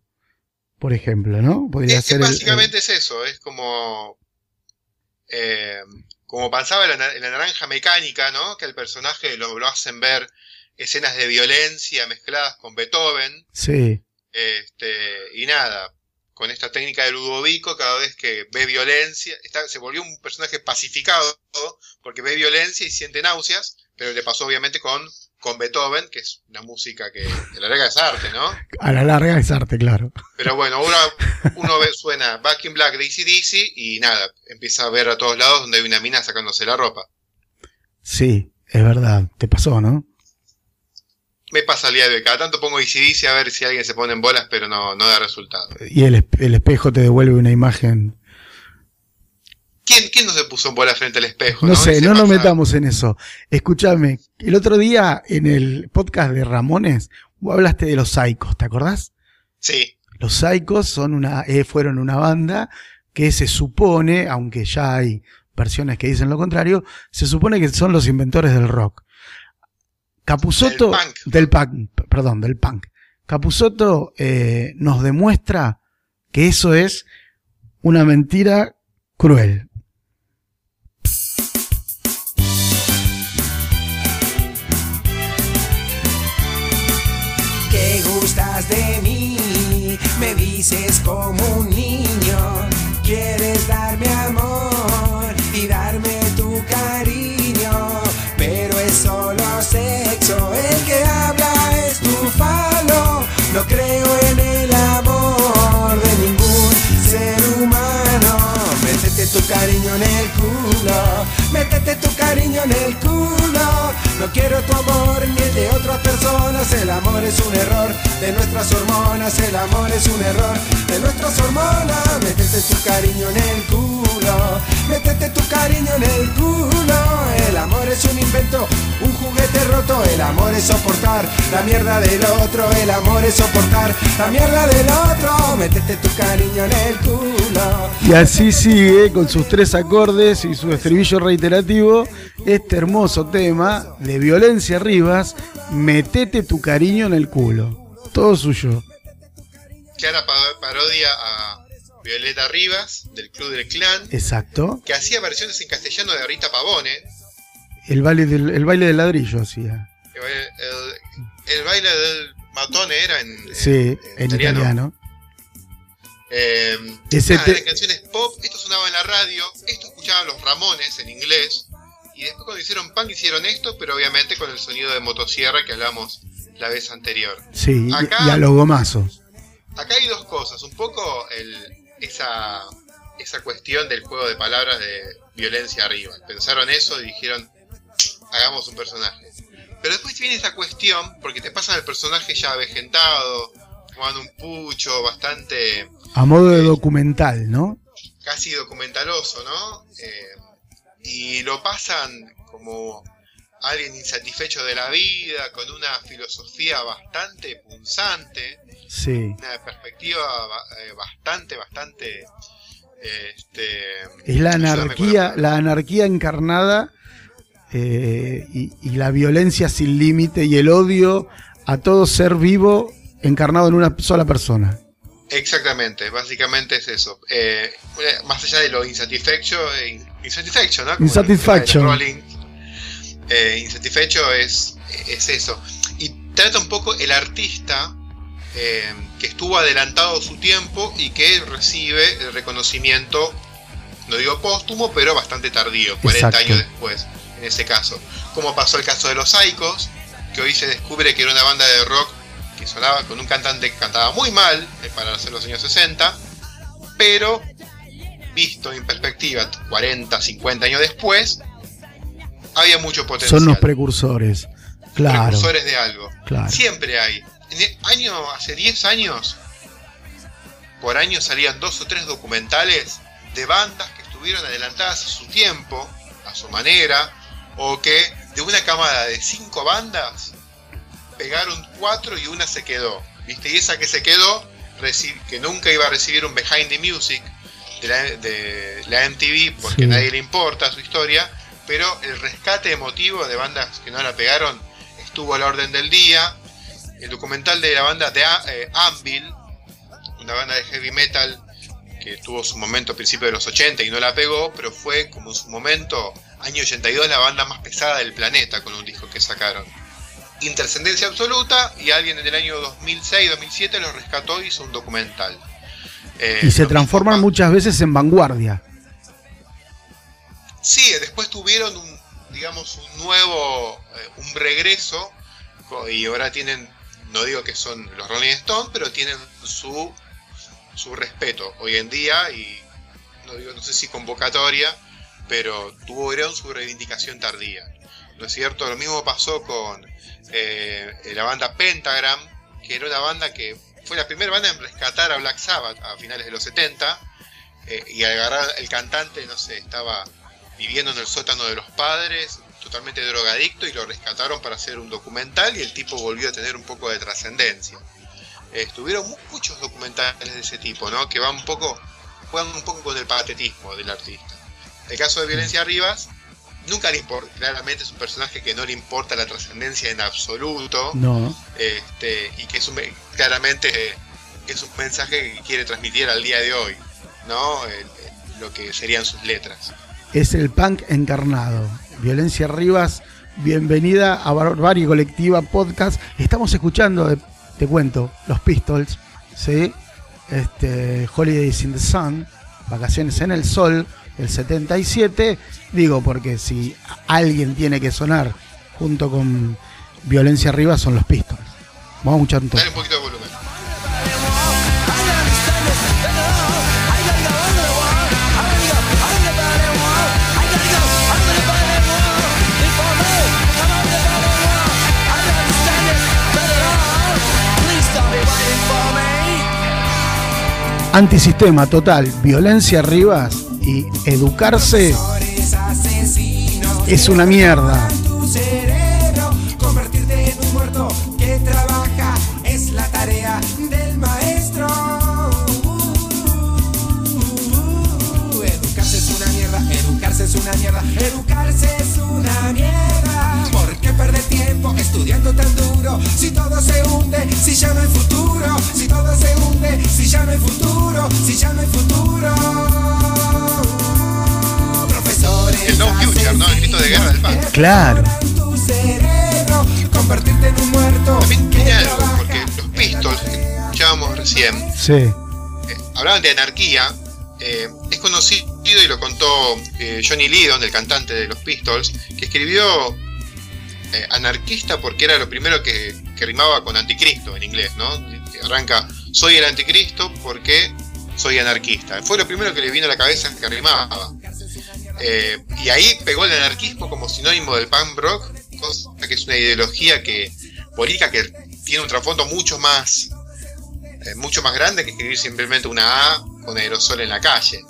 Speaker 1: Por ejemplo, ¿no? Podría
Speaker 2: Es que
Speaker 1: ser el- el-
Speaker 2: básicamente es eso, es como. eh, como pasaba en la, na- en la naranja mecánica, ¿no? Que el personaje lo, lo hacen ver escenas de violencia mezcladas con Beethoven.
Speaker 1: Sí,
Speaker 2: Este, y nada, con esta técnica de Ludovico, cada vez que ve violencia, está, se volvió un personaje pacificado porque ve violencia y siente náuseas, pero le pasó obviamente con, con Beethoven, que es una música que, que la larga es arte, ¿no? [LAUGHS]
Speaker 1: a la larga es arte, claro.
Speaker 2: Pero bueno, ahora uno ve, suena Back in Black de DC y nada, empieza a ver a todos lados donde hay una mina sacándose la ropa.
Speaker 1: Sí, es verdad. Te pasó, ¿no?
Speaker 2: Me pasa el día de hoy, cada tanto pongo DC a ver si alguien se pone en bolas, pero no, no da resultado.
Speaker 1: Y el, el espejo te devuelve una imagen.
Speaker 2: ¿Quién, quién no se puso en bolas frente al espejo?
Speaker 1: No sé, no nos metamos en eso. Escúchame, el otro día en el podcast de Ramones, vos hablaste de los Psychos, ¿te acordás?
Speaker 2: Sí,
Speaker 1: Los son una, eh, fueron una banda que se supone, aunque ya hay versiones que dicen lo contrario, se supone que son los inventores del rock. Capusotto,
Speaker 2: Del punk.
Speaker 1: del punk, perdón, del punk. Capusotto eh, nos demuestra que eso es una mentira cruel.
Speaker 9: Como un niño. Quieres darme amor y darme tu cariño. Pero es solo sexo. El que habla es tu falo. No creo en el amor de ningún ser humano. Métete tu cariño en el culo. Métete tu cariño en el culo. No quiero tu amor ni el de otras personas. El amor es un error de nuestras hormonas. El amor es un error de nuestras hormonas. Métete tu cariño en el culo. Métete tu cariño en el culo. El amor es un invento, un juguete roto. El amor es soportar la mierda del otro. El amor es soportar la mierda del otro. Métete tu cariño en el culo.
Speaker 1: Y así sigue con sus tres acordes y su estribillo reiterativo este hermoso tema Violencia Rivas, Metete tu cariño en el culo. Todo suyo.
Speaker 2: Clara pa- parodia a Violeta Rivas, del Club del Clan,
Speaker 1: Exacto.
Speaker 2: que hacía versiones en castellano de Rita Pavone.
Speaker 1: El baile del, el baile del ladrillo hacía.
Speaker 2: El, el baile del matone era en,
Speaker 1: Sí, en italiano.
Speaker 2: Eh, nada,
Speaker 1: te-
Speaker 2: eran canciones pop, esto sonaba en la radio, esto escuchaban los Ramones en inglés, y después cuando hicieron punk hicieron esto, pero obviamente con el sonido de motosierra que hablamos la vez anterior.
Speaker 1: Sí, y-
Speaker 2: Acá-
Speaker 1: y a los gomazos.
Speaker 2: Acá hay dos cosas, un poco el, esa, esa cuestión del juego de palabras de violencia arriba. Pensaron eso y dijeron, hagamos un personaje. Pero después viene esa cuestión, porque te pasan el personaje ya avejentado, fumando un pucho, bastante
Speaker 1: A modo de documental, ¿no?
Speaker 2: casi documentaloso, ¿no? Eh, y lo pasan como alguien insatisfecho de la vida, con una filosofía bastante punzante,
Speaker 1: Sí.
Speaker 2: una perspectiva eh, bastante, bastante... eh, Este,
Speaker 1: Es la anarquía, la anarquía encarnada eh, y, y la violencia sin límite y el odio a todo ser vivo encarnado en una sola persona.
Speaker 2: Exactamente, básicamente es eso. Eh, más allá de lo insatisfecho, insatisfecho, ¿no? Como
Speaker 1: Insatisfaction.
Speaker 2: Rolling, eh, insatisfecho es, es eso. Y trata un poco el artista eh, que estuvo adelantado su tiempo y que recibe el reconocimiento, no digo póstumo, pero bastante tardío, 40
Speaker 1: Exacto.
Speaker 2: años después, en ese caso. Como pasó el caso de los Psychos, que hoy se descubre que era una banda de rock que sonaba con un cantante que cantaba muy mal eh, para hacer los años 60, pero visto en perspectiva 40, 50 años después, había mucho potencial.
Speaker 1: Son los precursores. Claro,
Speaker 2: precursores de algo.
Speaker 1: claro.
Speaker 2: Siempre hay. En el año, hace 10 años, por año salían dos o tres documentales de bandas que estuvieron adelantadas a su tiempo, a su manera, o que de una cámara de cinco bandas pegaron cuatro y una se quedó. ¿Viste? Y esa que se quedó, que nunca iba a recibir un Behind the Music de la, de la MTV, porque
Speaker 1: Sí.
Speaker 2: nadie le importa su historia, pero el rescate emotivo de bandas que no la pegaron estuvo a la orden del día. El documental de la banda de eh, Anvil, una banda de heavy metal que tuvo su momento a principios de los 80 y no la pegó, pero fue como en su momento, año 82, la banda más pesada del planeta con un disco que sacaron. Intercendencia absoluta y alguien en el año 2006-2007 los rescató y hizo un documental. Eh,
Speaker 1: Y se transforman muchas veces en vanguardia.
Speaker 2: Sí, después tuvieron un, digamos, un nuevo, eh, un regreso, y ahora tienen, no digo que son los Rolling Stones, pero tienen su, su respeto hoy en día, y no digo, no sé si convocatoria, pero tuvieron su reivindicación tardía. ¿No es cierto? Lo mismo pasó con eh, la banda Pentagram, que era una banda que fue la primera banda en rescatar a Black Sabbath a finales de los 70, eh, y agarrar el cantante, no sé, estaba viviendo en el sótano de los padres, totalmente drogadicto, y lo rescataron para hacer un documental y el tipo volvió a tener un poco de trascendencia. Eh, estuvieron mu- muchos documentales de ese tipo, ¿no? Que van un poco, juegan un poco con el patetismo del artista. El caso de Violencia Rivas, nunca le importa, claramente es un personaje que no le importa la trascendencia en absoluto,
Speaker 1: No.
Speaker 2: este, y que es un, me- claramente eh, es un mensaje que quiere transmitir al día de hoy, ¿no? El- el- lo que serían sus letras.
Speaker 1: Es el punk encarnado. Violencia Rivas, bienvenida a Barbarie Colectiva Podcast. Estamos escuchando, de- te cuento, los Pistols, ¿sí? Este, Holidays in the Sun, Vacaciones en el Sol, el 77. Digo, porque si alguien tiene que sonar junto con Violencia Rivas son los Pistols. Vamos a escuchar un.
Speaker 2: Dale un poquito de volumen.
Speaker 1: Antisistema total, Violencia Rivas y educarse es una mierda.
Speaker 9: convertirte en un muerto que trabaja es una mierda, educarse es una mierda. ¿Por qué perder tiempo estudiando tan duro? Si todo se hunde, si ya no hay futuro, si todo se hunde, si ya no hay futuro, si ya no hay futuro.
Speaker 2: El No Future, ¿no? El grito de guerra del punk.
Speaker 1: Claro.
Speaker 9: tu cerebro, convertirte en un muerto.
Speaker 2: También tiene algo, porque los Pistols que escuchábamos recién,
Speaker 1: Sí,
Speaker 2: eh, hablaban de anarquía, eh, es conocido y lo contó eh, Johnny Lydon, el cantante de los Pistols, que escribió eh, anarquista porque era lo primero que, que rimaba con anticristo en inglés, ¿no? Arranca, soy el anticristo porque soy anarquista. Fue lo primero que le vino a la cabeza que rimaba. Eh, y ahí pegó el anarquismo como sinónimo del punk rock, cosa que es una ideología que política que tiene un trasfondo mucho más eh, mucho más grande que escribir simplemente una A con aerosol en la calle.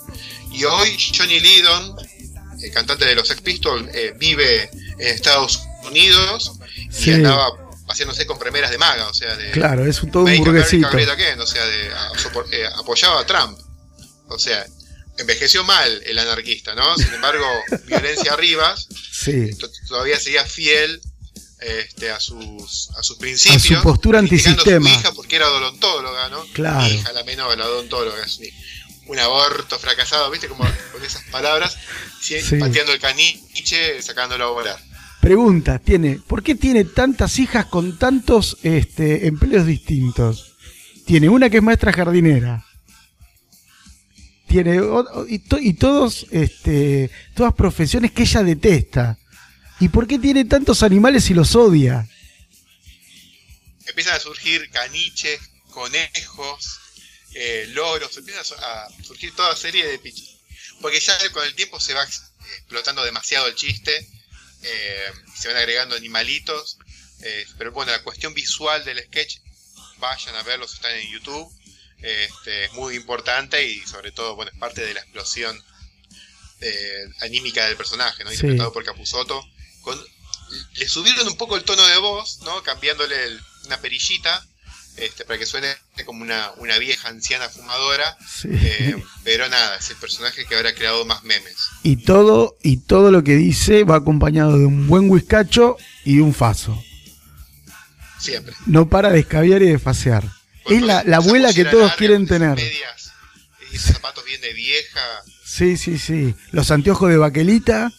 Speaker 2: Y hoy Johnny Lydon, el cantante de los Sex Pistols, eh, vive en Estados Unidos
Speaker 1: Sí.
Speaker 2: y andaba paseándose con premeras de maga, o sea, de
Speaker 1: Claro, es un- todo un burguesito.
Speaker 2: America Again, o sea, de, a- sopor- apoyaba a Trump. O sea, envejeció mal el anarquista, ¿no? Sin embargo, [LAUGHS] Violencia Rivas
Speaker 1: Sí.
Speaker 2: to- todavía seguía fiel este, a sus a sus principios.
Speaker 1: A su postura
Speaker 2: criticando a su
Speaker 1: antisistema.
Speaker 2: hija porque era odontóloga, ¿no?
Speaker 1: Claro.
Speaker 2: Mi hija, la menor, la odontóloga, es un, un aborto fracasado, ¿viste? Como con esas palabras, sí,
Speaker 1: Sí.
Speaker 2: pateando el caniche, sacándolo a volar.
Speaker 1: Pregunta, tiene, ¿por qué tiene tantas hijas con tantos este, empleos distintos? Tiene una que es maestra jardinera. Tiene y, to- y todos este, todas profesiones que ella detesta. ¿Y por qué tiene tantos animales y los odia?
Speaker 2: Empiezan a surgir caniches, conejos, eh, loros, empiezan a su- a surgir toda serie de pichis. Porque ya con el tiempo se va ex- explotando demasiado el chiste, eh, se van agregando animalitos, eh, pero bueno, la cuestión visual del sketch, vayan a verlos, están en YouTube, este, es muy importante y sobre todo, bueno, es parte de la explosión eh, anímica del personaje, ¿no?
Speaker 1: Sí.
Speaker 2: Interpretado por Capusotto. Con, le subieron un poco el tono de voz, ¿no? Cambiándole el- una perillita, este, para que suene como una, una vieja anciana fumadora.
Speaker 1: Sí.
Speaker 2: Eh, pero nada, es el personaje que habrá creado más memes.
Speaker 1: Y todo, y todo lo que dice va acompañado de un buen whiskacho y de un faso.
Speaker 2: Siempre.
Speaker 1: No para de escabiar y de fasear. Es la, abuela que todos
Speaker 2: larga,
Speaker 1: quieren tener.
Speaker 2: Medias, y esos zapatos bien de vieja,
Speaker 1: Sí, sí, sí. Los anteojos de baquelita.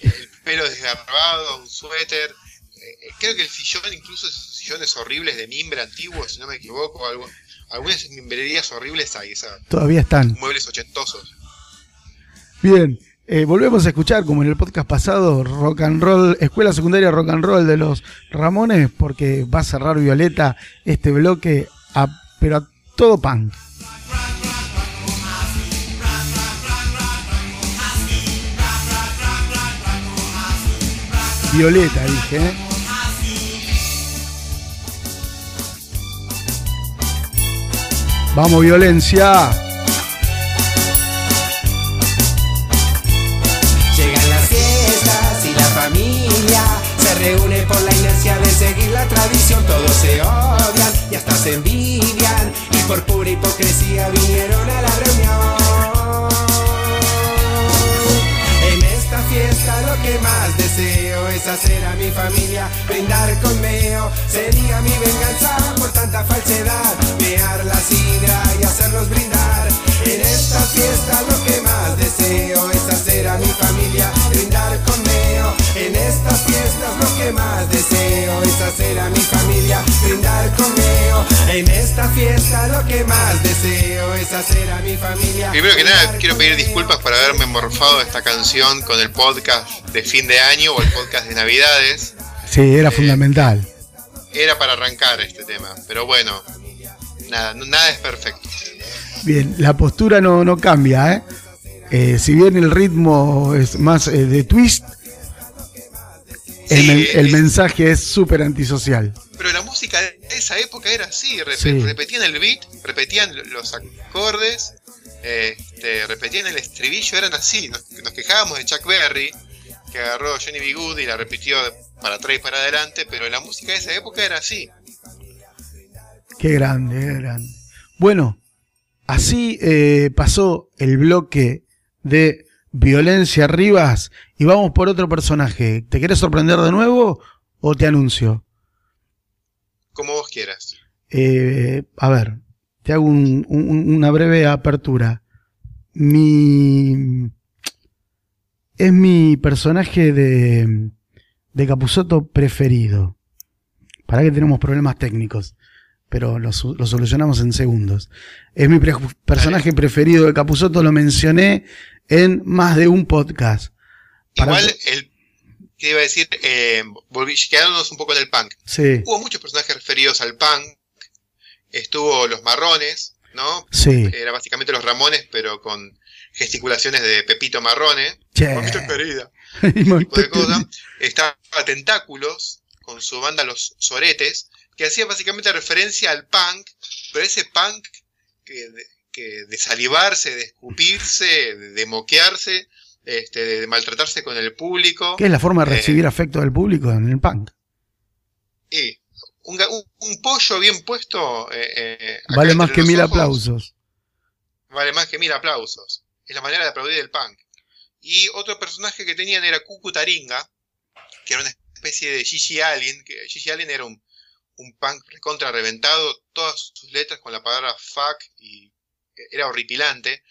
Speaker 2: el pelo desgarbado, un suéter. Eh, eh, creo que el sillón, incluso esos sillones horribles de mimbre antiguo, si no me equivoco, algo, algunas mimbrerías horribles hay,
Speaker 1: Todavía están.
Speaker 2: muebles ochentosos.
Speaker 1: Bien, eh, volvemos a escuchar, como en el podcast pasado, rock and roll, escuela secundaria rock and roll de los Ramones, porque va a cerrar Violeta este bloque, a- pero a todo punk. Violeta, dije, ¿eh? Vamos, violencia.
Speaker 9: Todos se odian y hasta se envidian y por pura hipocresía vinieron a la reunión. En esta fiesta lo que más deseo es hacer a mi familia brindar con meo. Sería mi venganza por tanta falsedad, mear la sidra y hacerlos brindar. En esta fiesta lo que más deseo es hacer a mi familia brindar con meo. En estas fiestas lo que más deseo es hacer a mi familia brindar con meo. En esta fiesta lo que más deseo es hacer a mi familia.
Speaker 2: Primero que nada, quiero pedir disculpas por haberme morfado esta canción con el podcast de fin de año o el podcast de Navidades.
Speaker 1: Sí, era fundamental.
Speaker 2: Era para arrancar este tema, pero bueno, nada, nada es perfecto.
Speaker 1: Bien, la postura no, no cambia, ¿eh? Eh, si bien el ritmo es más eh, de twist, el,
Speaker 2: Sí,
Speaker 1: men- el
Speaker 2: es-
Speaker 1: mensaje es súper antisocial.
Speaker 2: Pero la música de esa época era así, rep-
Speaker 1: Sí.
Speaker 2: repetían el beat, repetían los acordes, este, repetían el estribillo, eran así. Nos, nos quejábamos de Chuck Berry, que agarró Johnny B. Good y la repitió para atrás y para adelante, pero la música de esa época era así.
Speaker 1: Qué grande, qué grande. Bueno, así eh, pasó el bloque de Violencia Rivas y vamos por otro personaje. ¿Te querés sorprender de nuevo o te anuncio?
Speaker 2: Como vos quieras.
Speaker 1: Eh, a ver, te hago un- un- una breve apertura. Mi. Es mi personaje de, de Capusotto preferido. Para que tenemos problemas técnicos. pero lo, lo solucionamos en segundos. Es mi pre- personaje preferido de Capuzoto, lo mencioné en más de un podcast. Para-
Speaker 2: Igual, el, que iba a decir, eh, quedándonos un poco en el punk.
Speaker 1: Sí,
Speaker 2: Hubo muchos personajes referidos al punk. Estuvo los marrones, ¿no?
Speaker 1: sí.
Speaker 2: Era básicamente los Ramones, pero con gesticulaciones de Pepito Marrone.
Speaker 1: Che.
Speaker 2: Mamita querida. [LAUGHS]
Speaker 1: Y
Speaker 2: tipo de cosa. Estaba Tentáculos con su banda Los Soretes, que hacía básicamente referencia al punk, pero ese punk que que de salivarse, de escupirse, de, moquearse, este, de maltratarse con el público.
Speaker 1: ¿Qué es la forma de
Speaker 2: Eh,
Speaker 1: recibir afecto del público en el punk?
Speaker 2: Y un, ga- un- un pollo bien puesto eh, eh,
Speaker 1: Vale más que mil
Speaker 2: ojos,
Speaker 1: aplausos.
Speaker 2: Vale más que mil aplausos. Es la manera de aplaudir el punk. Y otro personaje que tenían era Cucu Taringa, que era una especie de Gigi Allen, que Gigi Allen era un, un punk recontra reventado, todas sus letras con la palabra fuck y era horripilante.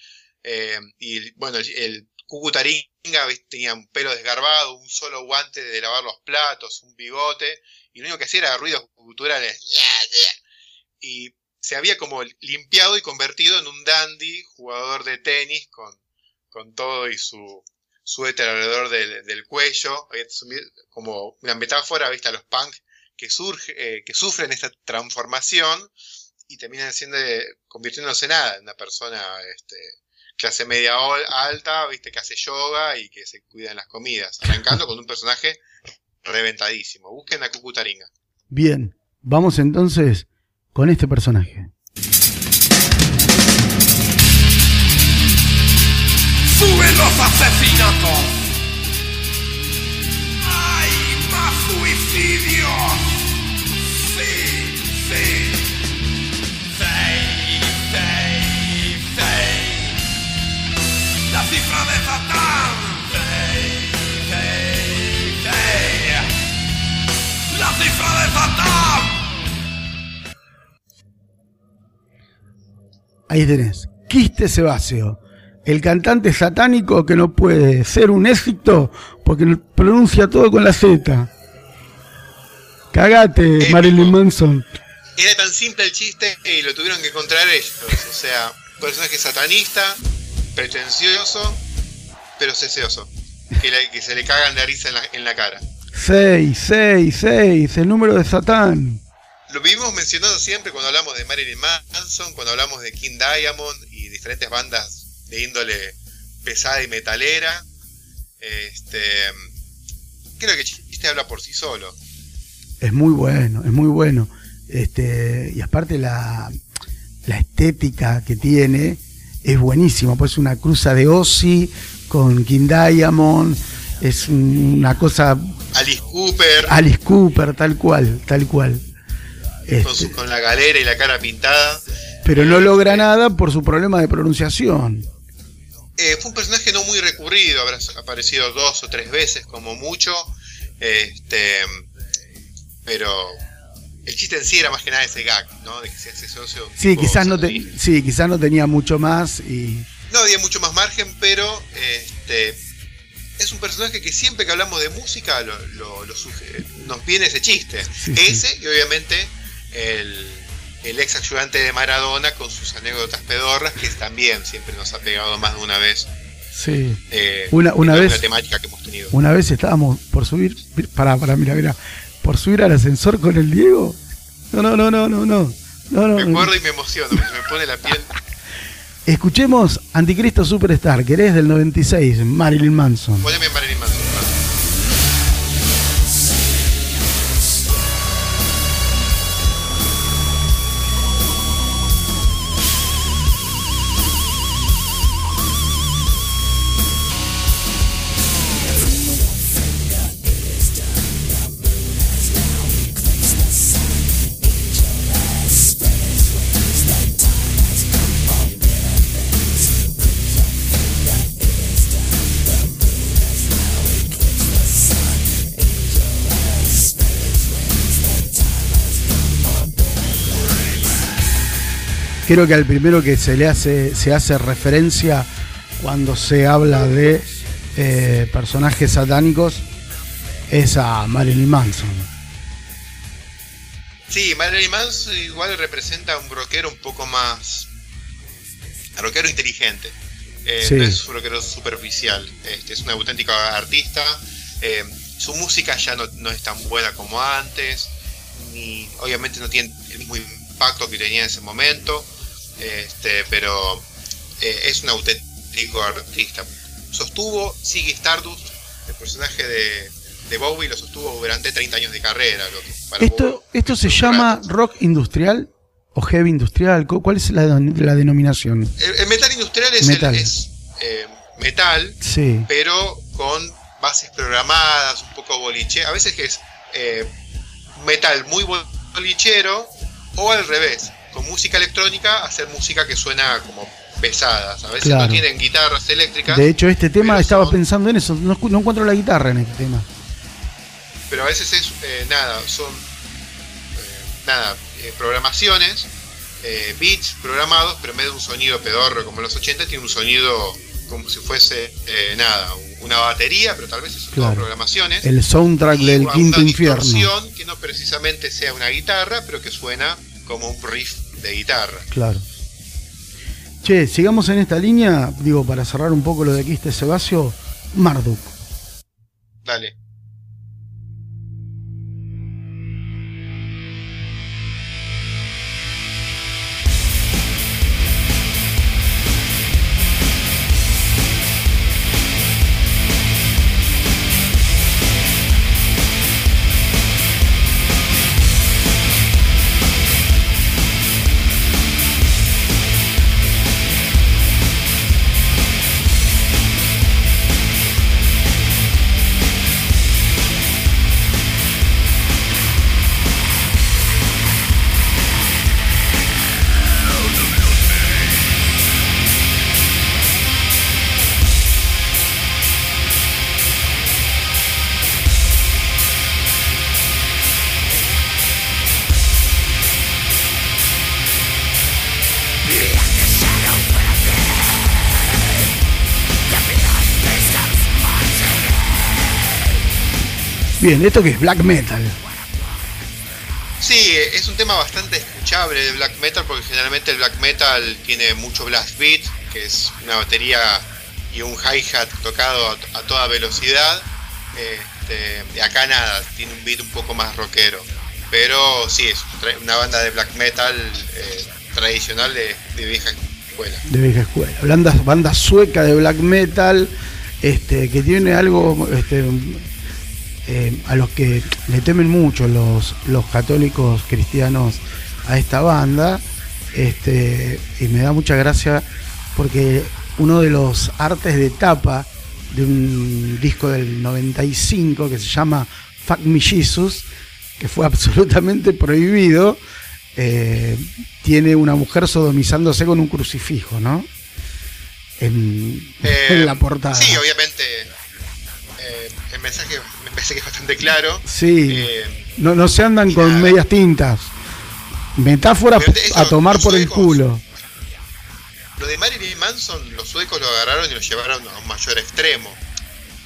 Speaker 2: Eh, y bueno, el, el Cucu Taringa ¿viste? tenía un pelo desgarbado, un solo guante de lavar los platos, un bigote, y lo único que hacía era ruidos guturales. Y se había como limpiado y convertido en un dandy, jugador de tenis con, con todo y su suéter alrededor del, del cuello, como una metáfora, viste, a los punk que surge, eh, que sufren esta transformación y terminan siendo, convirtiéndose en nada, en una persona este, clase media alta, viste, que hace yoga y que se cuida en las comidas, arrancando con un personaje reventadísimo. Busquen a Cucutaringa.
Speaker 1: Bien, vamos entonces con este personaje.
Speaker 3: ¡Suben los asesinatos!
Speaker 1: Ahí tenés. Quiste Sebaseo. El cantante satánico que no puede ser un éxito porque pronuncia todo con la Z. Cagate,
Speaker 2: Eh,
Speaker 1: Marilyn Manson.
Speaker 2: Era tan simple el chiste y lo tuvieron que encontrar ellos. O sea, personaje satanista, pretencioso, pero ceseoso. Que, le- que se le cagan de risa en la, en la cara.
Speaker 1: 6, 6, 6, el número de Satán.
Speaker 2: Lo vivimos mencionando siempre cuando hablamos de Marilyn Manson, cuando hablamos de King Diamond y diferentes bandas de índole pesada y metalera. Este, creo que chiste habla por sí solo.
Speaker 1: Es muy bueno, es muy bueno. Este, y aparte la, la estética que tiene es buenísima. Pues es una cruza de Ozzy con King Diamond. Es una cosa
Speaker 2: Alice Cooper,
Speaker 1: Alice Cooper, tal cual, tal cual.
Speaker 2: Con, su-
Speaker 1: Este,
Speaker 2: con la galera y la cara pintada.
Speaker 1: pero no logra nada por su problema de pronunciación.
Speaker 2: Eh, fue un personaje no muy recurrido, habrá aparecido dos o tres veces como mucho. Este, pero el chiste en sí era más que nada ese gag, ¿no? De que se hace socio.
Speaker 1: Sí, quizás no, te- sí, quizás no tenía mucho más y
Speaker 2: No había mucho más margen, pero este, es un personaje que siempre que hablamos de música lo, lo- lo suge- nos viene ese chiste.
Speaker 1: Sí, sí.
Speaker 2: ese y obviamente el, el ex ayudante de Maradona con sus anécdotas pedorras, que también siempre nos ha pegado más de una vez.
Speaker 1: sí.
Speaker 2: eh,
Speaker 1: Una- una vez-
Speaker 2: alguna temática que hemos tenido.
Speaker 1: Una vez estábamos por subir, para, para, mira, mira, por subir al ascensor con el Diego. No, no, no, no, no, no. no, no,
Speaker 2: Me
Speaker 1: no.
Speaker 2: acuerdo y me emociono, me pone la piel. [LAUGHS]
Speaker 1: Escuchemos Anticristo Superstar, que eres del 96, Marilyn Manson.
Speaker 2: Poneme Marilyn
Speaker 1: Creo que al primero que se le hace, se hace referencia cuando se habla de eh, personajes satánicos es a Marilyn Manson.
Speaker 2: Sí, Marilyn Manson igual representa a un rockero un poco más. a rockero inteligente. Eh,
Speaker 1: Sí.
Speaker 2: No es un rockero superficial. Este, es un auténtico artista. Eh, su música ya no, no es tan buena como antes. Ni, obviamente no tiene el mismo impacto que tenía en ese momento. Este, pero eh, es un auténtico artista. Sostuvo Ziggy Stardust, el personaje de, de Bowie, lo sostuvo durante 30 años de carrera. Lo que para
Speaker 1: Esto,
Speaker 2: Bowie
Speaker 1: esto se llama
Speaker 2: rato.
Speaker 1: rock industrial o heavy industrial. ¿Cu- ¿Cuál es la, la denominación?
Speaker 2: El, el metal industrial es,
Speaker 1: Metal.
Speaker 2: El, es eh, metal,
Speaker 1: Sí,
Speaker 2: pero con bases programadas, un poco boliche. A veces que es eh, metal muy bolichero, o al revés, con música electrónica, hacer música que suena como pesadas. A veces
Speaker 1: Claro.
Speaker 2: no tienen guitarras eléctricas,
Speaker 1: de hecho este tema estaba
Speaker 2: son-
Speaker 1: pensando en eso. No, no encuentro la guitarra en este tema.
Speaker 2: pero a veces es eh, nada, son eh, nada, eh, programaciones, eh, beats programados, pero en vez de un sonido pedorro como los 80, tiene un sonido como si fuese eh, nada, una batería, pero tal vez es
Speaker 1: Claro.
Speaker 2: programaciones.
Speaker 1: El soundtrack
Speaker 2: y
Speaker 1: del quinto infierno.
Speaker 2: que no precisamente sea una guitarra, pero que suena como un riff de guitarra.
Speaker 1: Claro. Che, sigamos en esta línea, digo, para cerrar un poco lo de aquí este Sebasio, Marduk.
Speaker 2: Dale.
Speaker 1: Bien, ¿esto qué es? Black Metal.
Speaker 2: Sí, es un tema bastante escuchable de black metal porque generalmente el black metal tiene mucho blast beat, que es una batería y un hi-hat tocado a, toda velocidad. Este, y acá nada, tiene un beat un poco más rockero. Pero sí, es una banda de black metal eh, tradicional de, de vieja escuela.
Speaker 1: de vieja escuela. Banda, banda sueca de black metal, este, que tiene algo este, eh, a los que le temen mucho los, los católicos cristianos a esta banda. Este, y me da mucha gracia porque uno de los artes de tapa de un disco del 95 que se llama Fuck Me Jesus, que fue [LAUGHS] absolutamente prohibido, eh, tiene una mujer sodomizándose con un crucifijo, ¿no? En, [LAUGHS]
Speaker 2: Eh,
Speaker 1: en la portada.
Speaker 2: Sí, obviamente eh, el mensaje me parece que es bastante claro.
Speaker 1: Sí.
Speaker 2: Eh,
Speaker 1: No, no se andan con
Speaker 2: nada.
Speaker 1: medias tintas. Metáforas
Speaker 2: eso,
Speaker 1: a tomar por el culo.
Speaker 2: Lo de Marilyn Manson, los suecos lo agarraron y lo llevaron a un mayor extremo.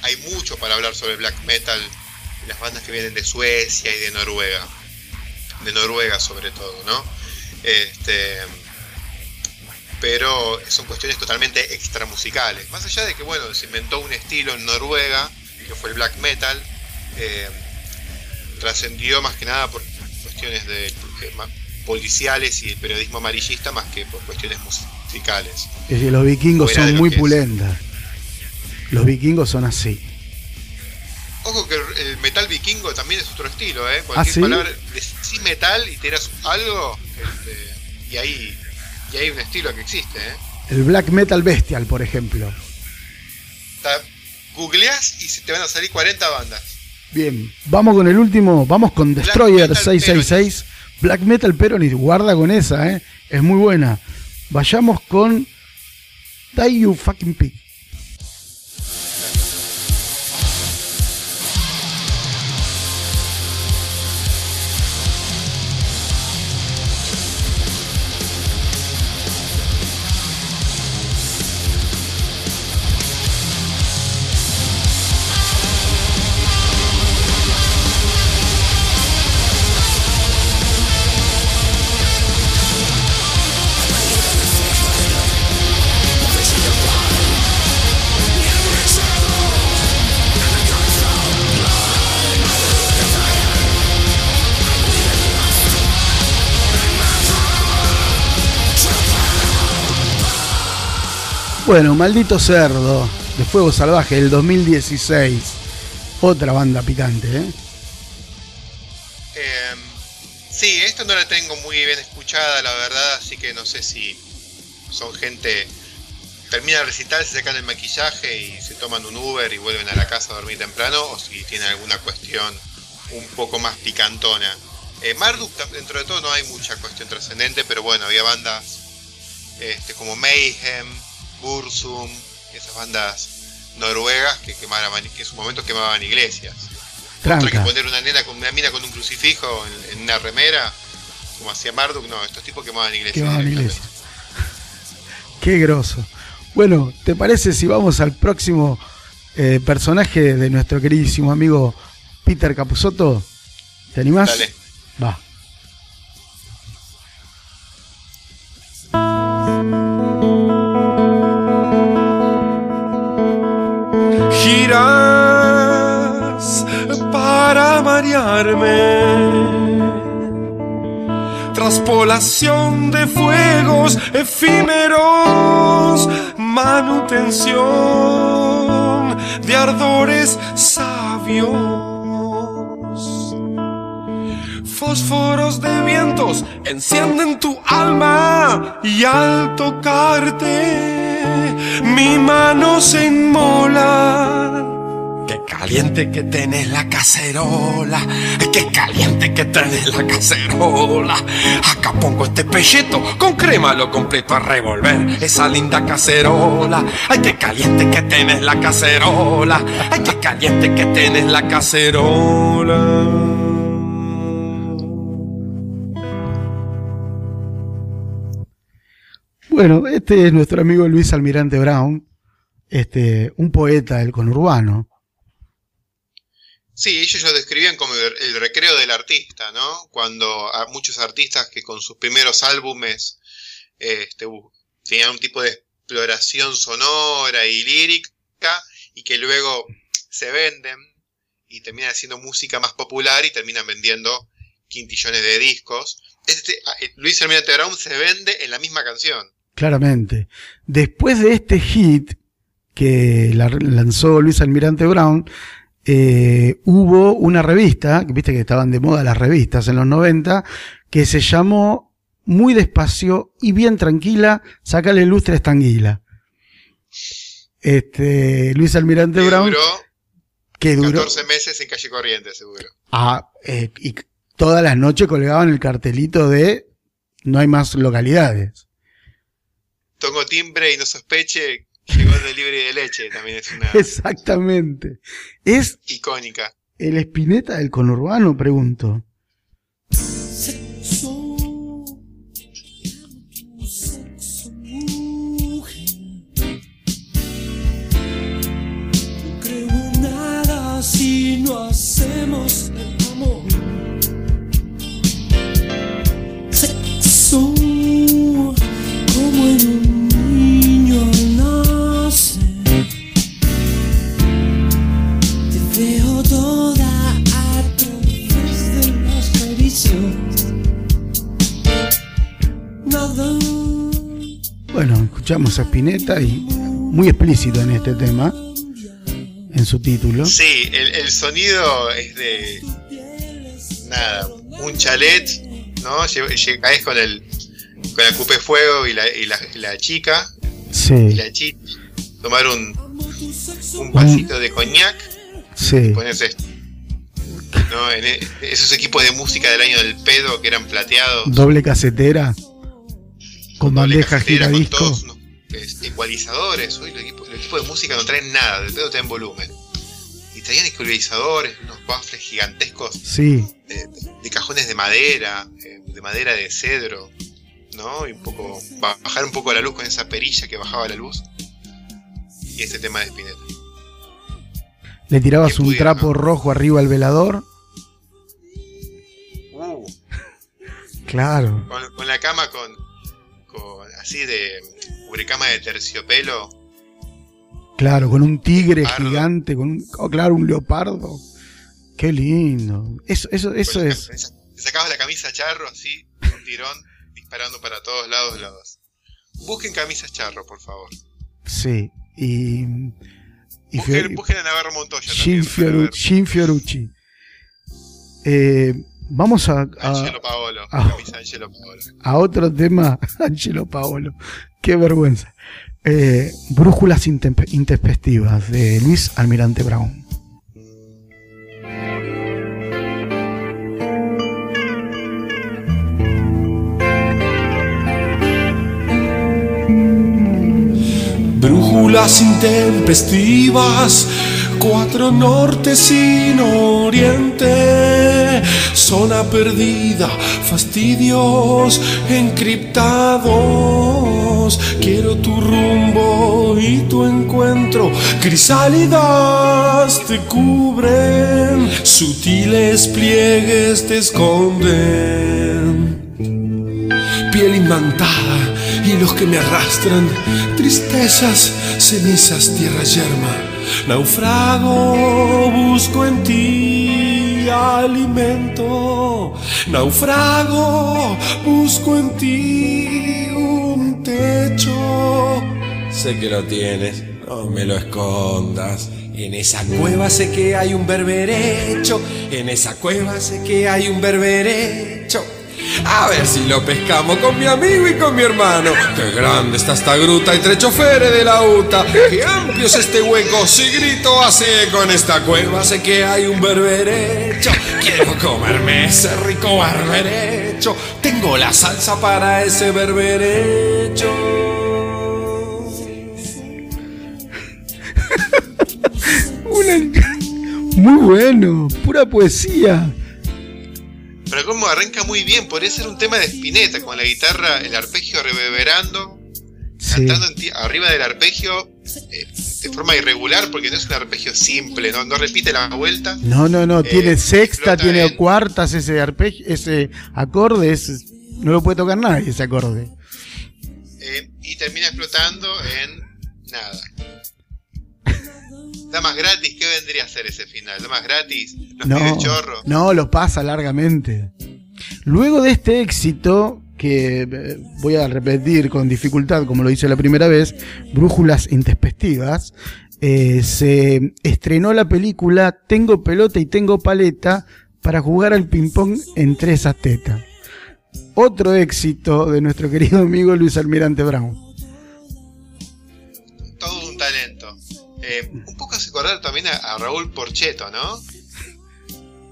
Speaker 2: Hay mucho para hablar sobre black metal las bandas que vienen de Suecia y de Noruega. De Noruega sobre todo, ¿no? Este, pero son cuestiones totalmente extramusicales. Más allá de que, bueno, se inventó un estilo en Noruega, que fue el black metal, eh, trascendió más que nada por cuestiones de, eh, policiales y el periodismo amarillista más que por cuestiones musicales.
Speaker 1: Es decir, los vikingos
Speaker 2: Fuera
Speaker 1: son muy
Speaker 2: que
Speaker 1: pulentas. Los vikingos son así.
Speaker 2: Ojo que el- metal vikingo también es otro estilo, ¿eh? Cualquier
Speaker 1: ¿Ah, sí?
Speaker 2: palabra, decís metal y tiras algo, este, y ahí y hay un estilo que existe, ¿eh?
Speaker 1: El black metal bestial, por ejemplo.
Speaker 2: Googleás y se te van a salir 40 bandas.
Speaker 1: Bien, vamos con el último, vamos con
Speaker 2: Black
Speaker 1: Destroyer
Speaker 2: Metal
Speaker 1: 666. Black Metal Peronis, guarda con esa, ¿eh? es muy buena. Vayamos con Die You Fucking Pig. Bueno, Maldito Cerdo, de Fuego Salvaje, del 2016. Otra banda picante, ¿eh?
Speaker 2: Eh, sí, esto no la tengo muy bien escuchada, la verdad, así que no sé si son gente. Termina el recital, se sacan el maquillaje y se toman un Uber y vuelven a la casa a dormir temprano, o si tienen alguna cuestión un poco más picantona. Eh, Marduk, dentro de todo, no hay mucha cuestión trascendente, pero bueno, había bandas este, como Mayhem, Bursum, esas bandas noruegas que, quemaban, que en su momento quemaban iglesias. Otra que
Speaker 1: Tranca.
Speaker 2: poner una nena con una mina con un crucifijo en, en una remera, como hacía Marduk, no, estos tipos quemaban iglesias.
Speaker 1: Quemaban iglesias. [LAUGHS] Qué groso. Bueno, ¿te parece si vamos al próximo eh, personaje de nuestro queridísimo amigo Peter Capusotto? ¿Te animás?
Speaker 2: Dale.
Speaker 1: Va.
Speaker 3: Para marearme. Traspolación de fuegos efímeros, manutención de ardores sabios. Fósforos de encienden tu alma y al tocarte mi mano se inmola. Qué caliente que tenés la cacerola, qué caliente que tenés la cacerola. Acá pongo este pelleto con crema lo completo a revolver esa linda cacerola. Ay, qué caliente que tenés la cacerola, ay, qué caliente que tenés la cacerola.
Speaker 1: Bueno, este es nuestro amigo Luis Almirante Brown, este, un poeta del conurbano.
Speaker 2: Sí, ellos lo describían como el, recreo del artista, ¿no? Cuando a muchos artistas que con sus primeros álbumes este, tenían un tipo de exploración sonora y lírica y que luego se venden y terminan haciendo música más popular y terminan vendiendo quintillones de discos. Este, eh, Luis Almirante Brown se vende en la misma canción.
Speaker 1: Claramente. Después de este hit que la- lanzó Luis Almirante Brown, eh, hubo una revista, viste que estaban de moda las revistas en los 90, que se llamó Muy despacio y bien tranquila, sacale lustre a esta anguila. Este, Luis Almirante
Speaker 2: Que
Speaker 1: Brown,
Speaker 2: duró
Speaker 1: que duró,
Speaker 2: 14 meses en calle corriente, seguro.
Speaker 1: ah, eh, y todas las noches colgaban el cartelito de no hay más localidades.
Speaker 2: Toco timbre y no sospeche, llegó el delivery de leche, también es una [LAUGHS]
Speaker 1: Exactamente. Es
Speaker 2: icónica.
Speaker 1: el espineta del conurbano, pregunto.
Speaker 5: No creo en nada si no hacemos el amor. Sexo como en un
Speaker 1: Bueno, escuchamos a Spinetta y muy explícito en este tema, en su título.
Speaker 2: Sí, el, el sonido es de. Nada, un chalet, ¿no? Caes con el. Con el cupe fuego y la, y la, y la chica, y
Speaker 1: Sí,
Speaker 2: la chica, tomar un, un vasito de coñac,
Speaker 1: sí.
Speaker 2: pones esto. ¿No? En e- esos equipos de música del año del pedo que eran plateados.
Speaker 1: Doble casetera, con bandeja
Speaker 2: casetera, con todos este, ecualizadores. Hoy los equipos de música no traen nada, del pedo traen volumen. Y traían ecualizadores, unos baffles gigantescos
Speaker 1: Sí,
Speaker 2: de, de cajones de madera, eh, de madera de cedro, ¿no? Y un poco ba- bajar un poco la luz con esa perilla que bajaba la luz. Y este tema de Spinetta.
Speaker 1: le tirabas un
Speaker 2: pudiera,
Speaker 1: trapo
Speaker 2: ¿no?
Speaker 1: rojo arriba al velador.
Speaker 2: Uh,
Speaker 1: Claro,
Speaker 2: con, con la cama con así de cubrecama de terciopelo.
Speaker 1: claro, con un tigre
Speaker 2: Leopardo.
Speaker 1: gigante, con un, oh, claro, un leopardo. Qué lindo. Eso, eso, eso
Speaker 2: la
Speaker 1: es.
Speaker 2: Te sacabas la camisa charro así, un tirón, disparando para todos lados los. Busquen camisas charro, por favor.
Speaker 1: Sí. Y. y
Speaker 2: Busquen, busquen a Navarro Montoya
Speaker 1: Jim,
Speaker 2: también.
Speaker 1: Fioru-. Jim Fiorucci. Eh, vamos a, a,
Speaker 2: Angelo Paolo. camisa Angelo Paolo.
Speaker 1: a otro tema, [LAUGHS] Angelo Paolo. Qué vergüenza. Eh, Brújulas intempe- intempestivas de Luis Almirante Brown.
Speaker 3: Brújulas intempestivas, cuatro norte sin oriente, zona perdida, fastidios encriptados. Quiero tu rumbo y tu encuentro, crisálidas te cubren, sutiles pliegues te esconden. Piel imantada, hilos que me arrastran, tristezas, cenizas, tierra yerma. Naufrago, busco en ti alimento. Naufrago, busco en ti un techo. Sé que lo tienes, no me lo escondas. En esa cueva sé que hay un berberecho. En esa cueva sé que hay un berberecho. A ver si lo pescamos con mi amigo y con mi hermano. Qué grande está esta gruta entre choferes de la UTA. Qué amplio es este hueco. Si grito así con esta cueva, sé que hay un berberecho. Quiero comerme ese rico berberecho. Tengo la salsa para ese berberecho. [LAUGHS]
Speaker 1: Muy bueno, pura poesía.
Speaker 2: Pero como arranca muy bien, podría ser un tema de Spinetta, con la guitarra, el arpegio reverberando,
Speaker 1: Sí.
Speaker 2: cantando en arriba del arpegio eh, de forma irregular, porque no es un arpegio simple, no, no repite la vuelta.
Speaker 1: No, no, no,
Speaker 2: Eh,
Speaker 1: tiene sexta, tiene
Speaker 2: en-
Speaker 1: cuartas, ese arpegio, ese acorde, no lo puede tocar nadie ese acorde.
Speaker 2: eh, y termina explotando en nada. Damas gratis, ¿qué vendría a ser ese final? Damas gratis, los
Speaker 1: No,
Speaker 2: chorro.
Speaker 1: no, lo pasa largamente. Luego de este éxito, que eh, voy a repetir con dificultad, como lo hice la primera vez, Brújulas Intempestivas, eh, se estrenó la película Tengo pelota y tengo paleta para jugar al ping-pong entre esas tetas. Otro éxito de nuestro querido amigo Luis Almirante Brown.
Speaker 2: todo un talento. Eh, un también a, a Raúl Porcheto, ¿no?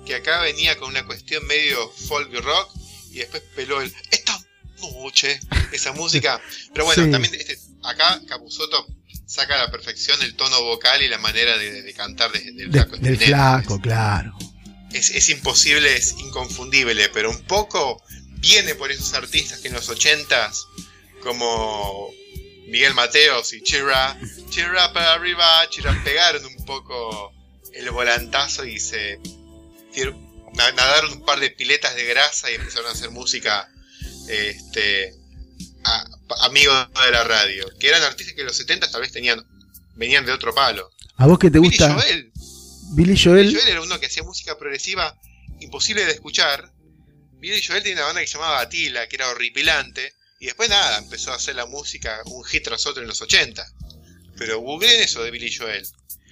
Speaker 2: Que acá venía con una cuestión medio folk rock y después peló el esta noche, esa [LAUGHS] música. Pero bueno,
Speaker 1: Sí.
Speaker 2: también este, acá Capusotto saca a la perfección el tono vocal y la manera de, de cantar de- del
Speaker 1: De-
Speaker 2: flaco.
Speaker 1: del flaco, claro.
Speaker 2: Es, es imposible, es inconfundible, pero un poco viene por esos artistas que en los ochentas, como Miguel Mateos y Chira, Chira para arriba, Chira pegaron un poco el volantazo y se nadaron un par de piletas de grasa y empezaron a hacer música este a- amigos de la radio, que eran artistas que en los 70 tal vez tenían venían de otro palo.
Speaker 1: ¿A vos que te
Speaker 2: Billy
Speaker 1: gusta?
Speaker 2: Joel,
Speaker 1: Billy Joel.
Speaker 2: Joel era uno que hacía música progresiva imposible de escuchar. Billy Joel tenía una banda que se llamaba Atila, que era horripilante. Y después nada, empezó a hacer la música un hit tras otro en los 80. Pero googleen eso de Billy Joel.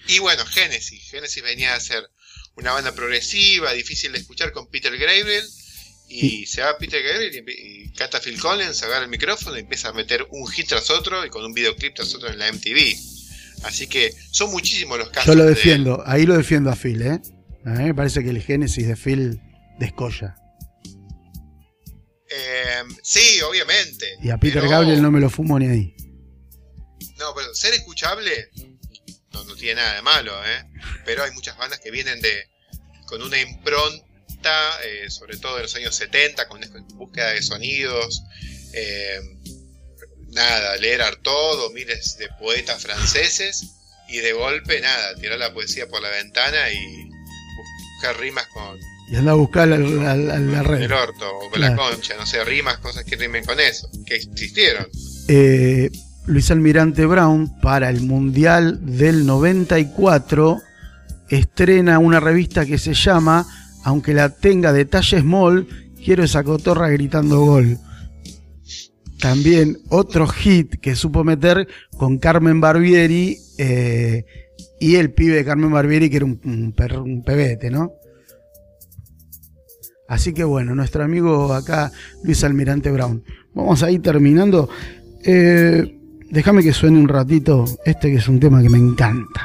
Speaker 2: Y bueno, Genesis. Genesis venía a ser una banda progresiva, difícil de escuchar con Peter Gabriel. Y se va Peter Gabriel y, y canta Phil Collins, agarra el micrófono y empieza a meter un hit tras otro y con un videoclip tras otro en la MTV. Así que son muchísimos los casos.
Speaker 1: Yo lo
Speaker 2: de
Speaker 1: defiendo, ahí lo defiendo a Phil, ¿eh? A mí me parece que el Génesis de Phil descolla.
Speaker 2: Eh, sí, obviamente.
Speaker 1: Y a Peter
Speaker 2: pero-
Speaker 1: Gabriel no me lo fumo ni ahí.
Speaker 2: No, pero ser escuchable no, no tiene nada de malo, ¿eh? Pero hay muchas bandas que vienen de con una impronta, eh, sobre todo de los años 70, con búsqueda de sonidos. eh, nada, leer Artaud, miles de poetas franceses, y de golpe, nada, tirar la poesía por la ventana y buscar rimas con
Speaker 1: Y anda a buscar la, la- la- la red.
Speaker 2: el orto o con la concha, no sé, rimas, cosas que rimen con eso, que existieron.
Speaker 1: Eh, Luis Almirante Brown, para el Mundial del 94, estrena una revista que se llama Aunque la tenga de talla small, quiero esa cotorra gritando gol. también otro hit que supo meter con Carmen Barbieri eh, y el pibe de Carmen Barbieri, que era un, un, un pebete, ¿no? Así que bueno, nuestro amigo acá, Luis Almirante Brown. Vamos a ir terminando. Eh, déjame que suene un ratito este que es un tema que me encanta.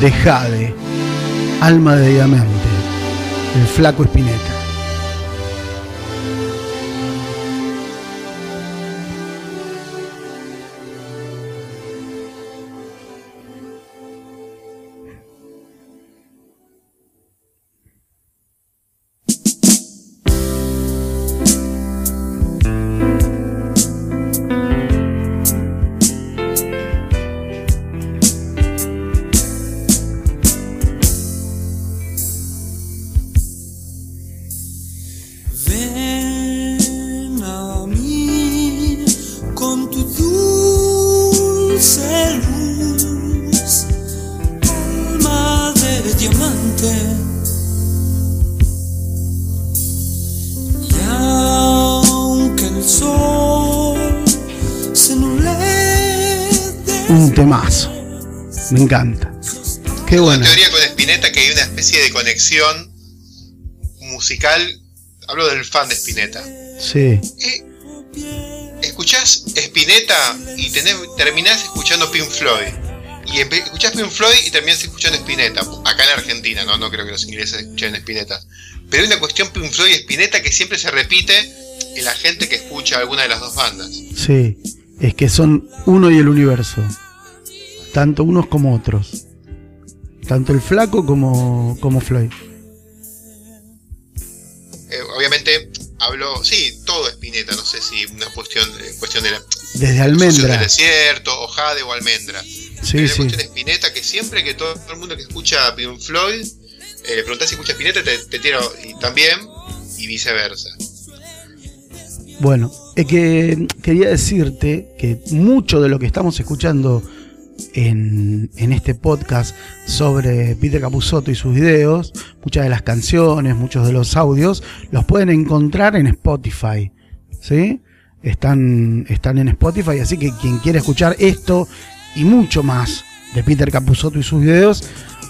Speaker 1: de Jade, Alma de Diamante, el flaco Espineta.
Speaker 2: Musical. Hablo del fan de Spinetta.
Speaker 1: Sí.
Speaker 2: Escuchás Spinetta y tenés, terminás escuchando Pink Floyd. Y escuchás Pink Floyd y terminás escuchando Spinetta. Acá en Argentina, no, no creo que los ingleses escuchen Spinetta. Pero hay una cuestión Pink Floyd y Spinetta que siempre se repite en la gente que escucha alguna de las dos bandas.
Speaker 1: Sí. Es que son uno y el universo. Tanto unos como otros. Tanto el flaco como, como Floyd.
Speaker 2: Eh, obviamente hablo, sí, todo Spinetta, no sé si una cuestión, eh, cuestión de la
Speaker 1: Desde Almendra.
Speaker 2: del desierto, o Jade o Almendra.
Speaker 1: Sí,
Speaker 2: Pero la
Speaker 1: sí.
Speaker 2: cuestión de Spinetta que siempre que todo el mundo que escucha Pink Floyd eh, le preguntás si escucha Spinetta, te, te tiro y también, y viceversa.
Speaker 1: Bueno, es que quería decirte que mucho de lo que estamos escuchando en, este podcast sobre Peter Capusotto y sus videos, muchas de las canciones, muchos de los audios, los pueden encontrar en Spotify. ¿Sí? Están, están en Spotify, así que quien quiera escuchar esto y mucho más de Peter Capusotto y sus videos,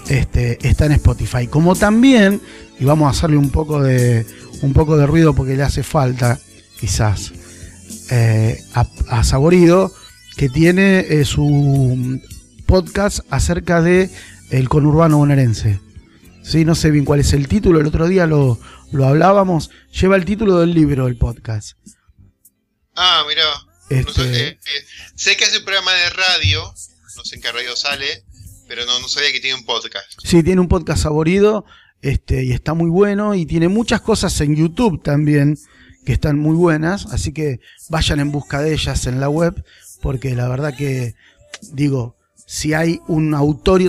Speaker 1: este, está en Spotify. Como también, y vamos a hacerle un poco de, un poco de ruido porque le hace falta, quizás, eh, a, a Saborido, que tiene eh, su podcast acerca de el conurbano bonaerense. Sí, no sé bien cuál es el título, el otro día lo, lo hablábamos, lleva el título del libro el podcast.
Speaker 2: Ah, mirá. No
Speaker 1: Este-
Speaker 2: sé, eh, eh, sé que hace un programa de radio, no sé en qué radio sale, pero no, no sabía que tiene un podcast.
Speaker 1: Sí, tiene un podcast saborido este, y está muy bueno y tiene muchas cosas en YouTube también que están muy buenas, así que vayan en busca de ellas en la web, porque la verdad que, digo, si hay un autor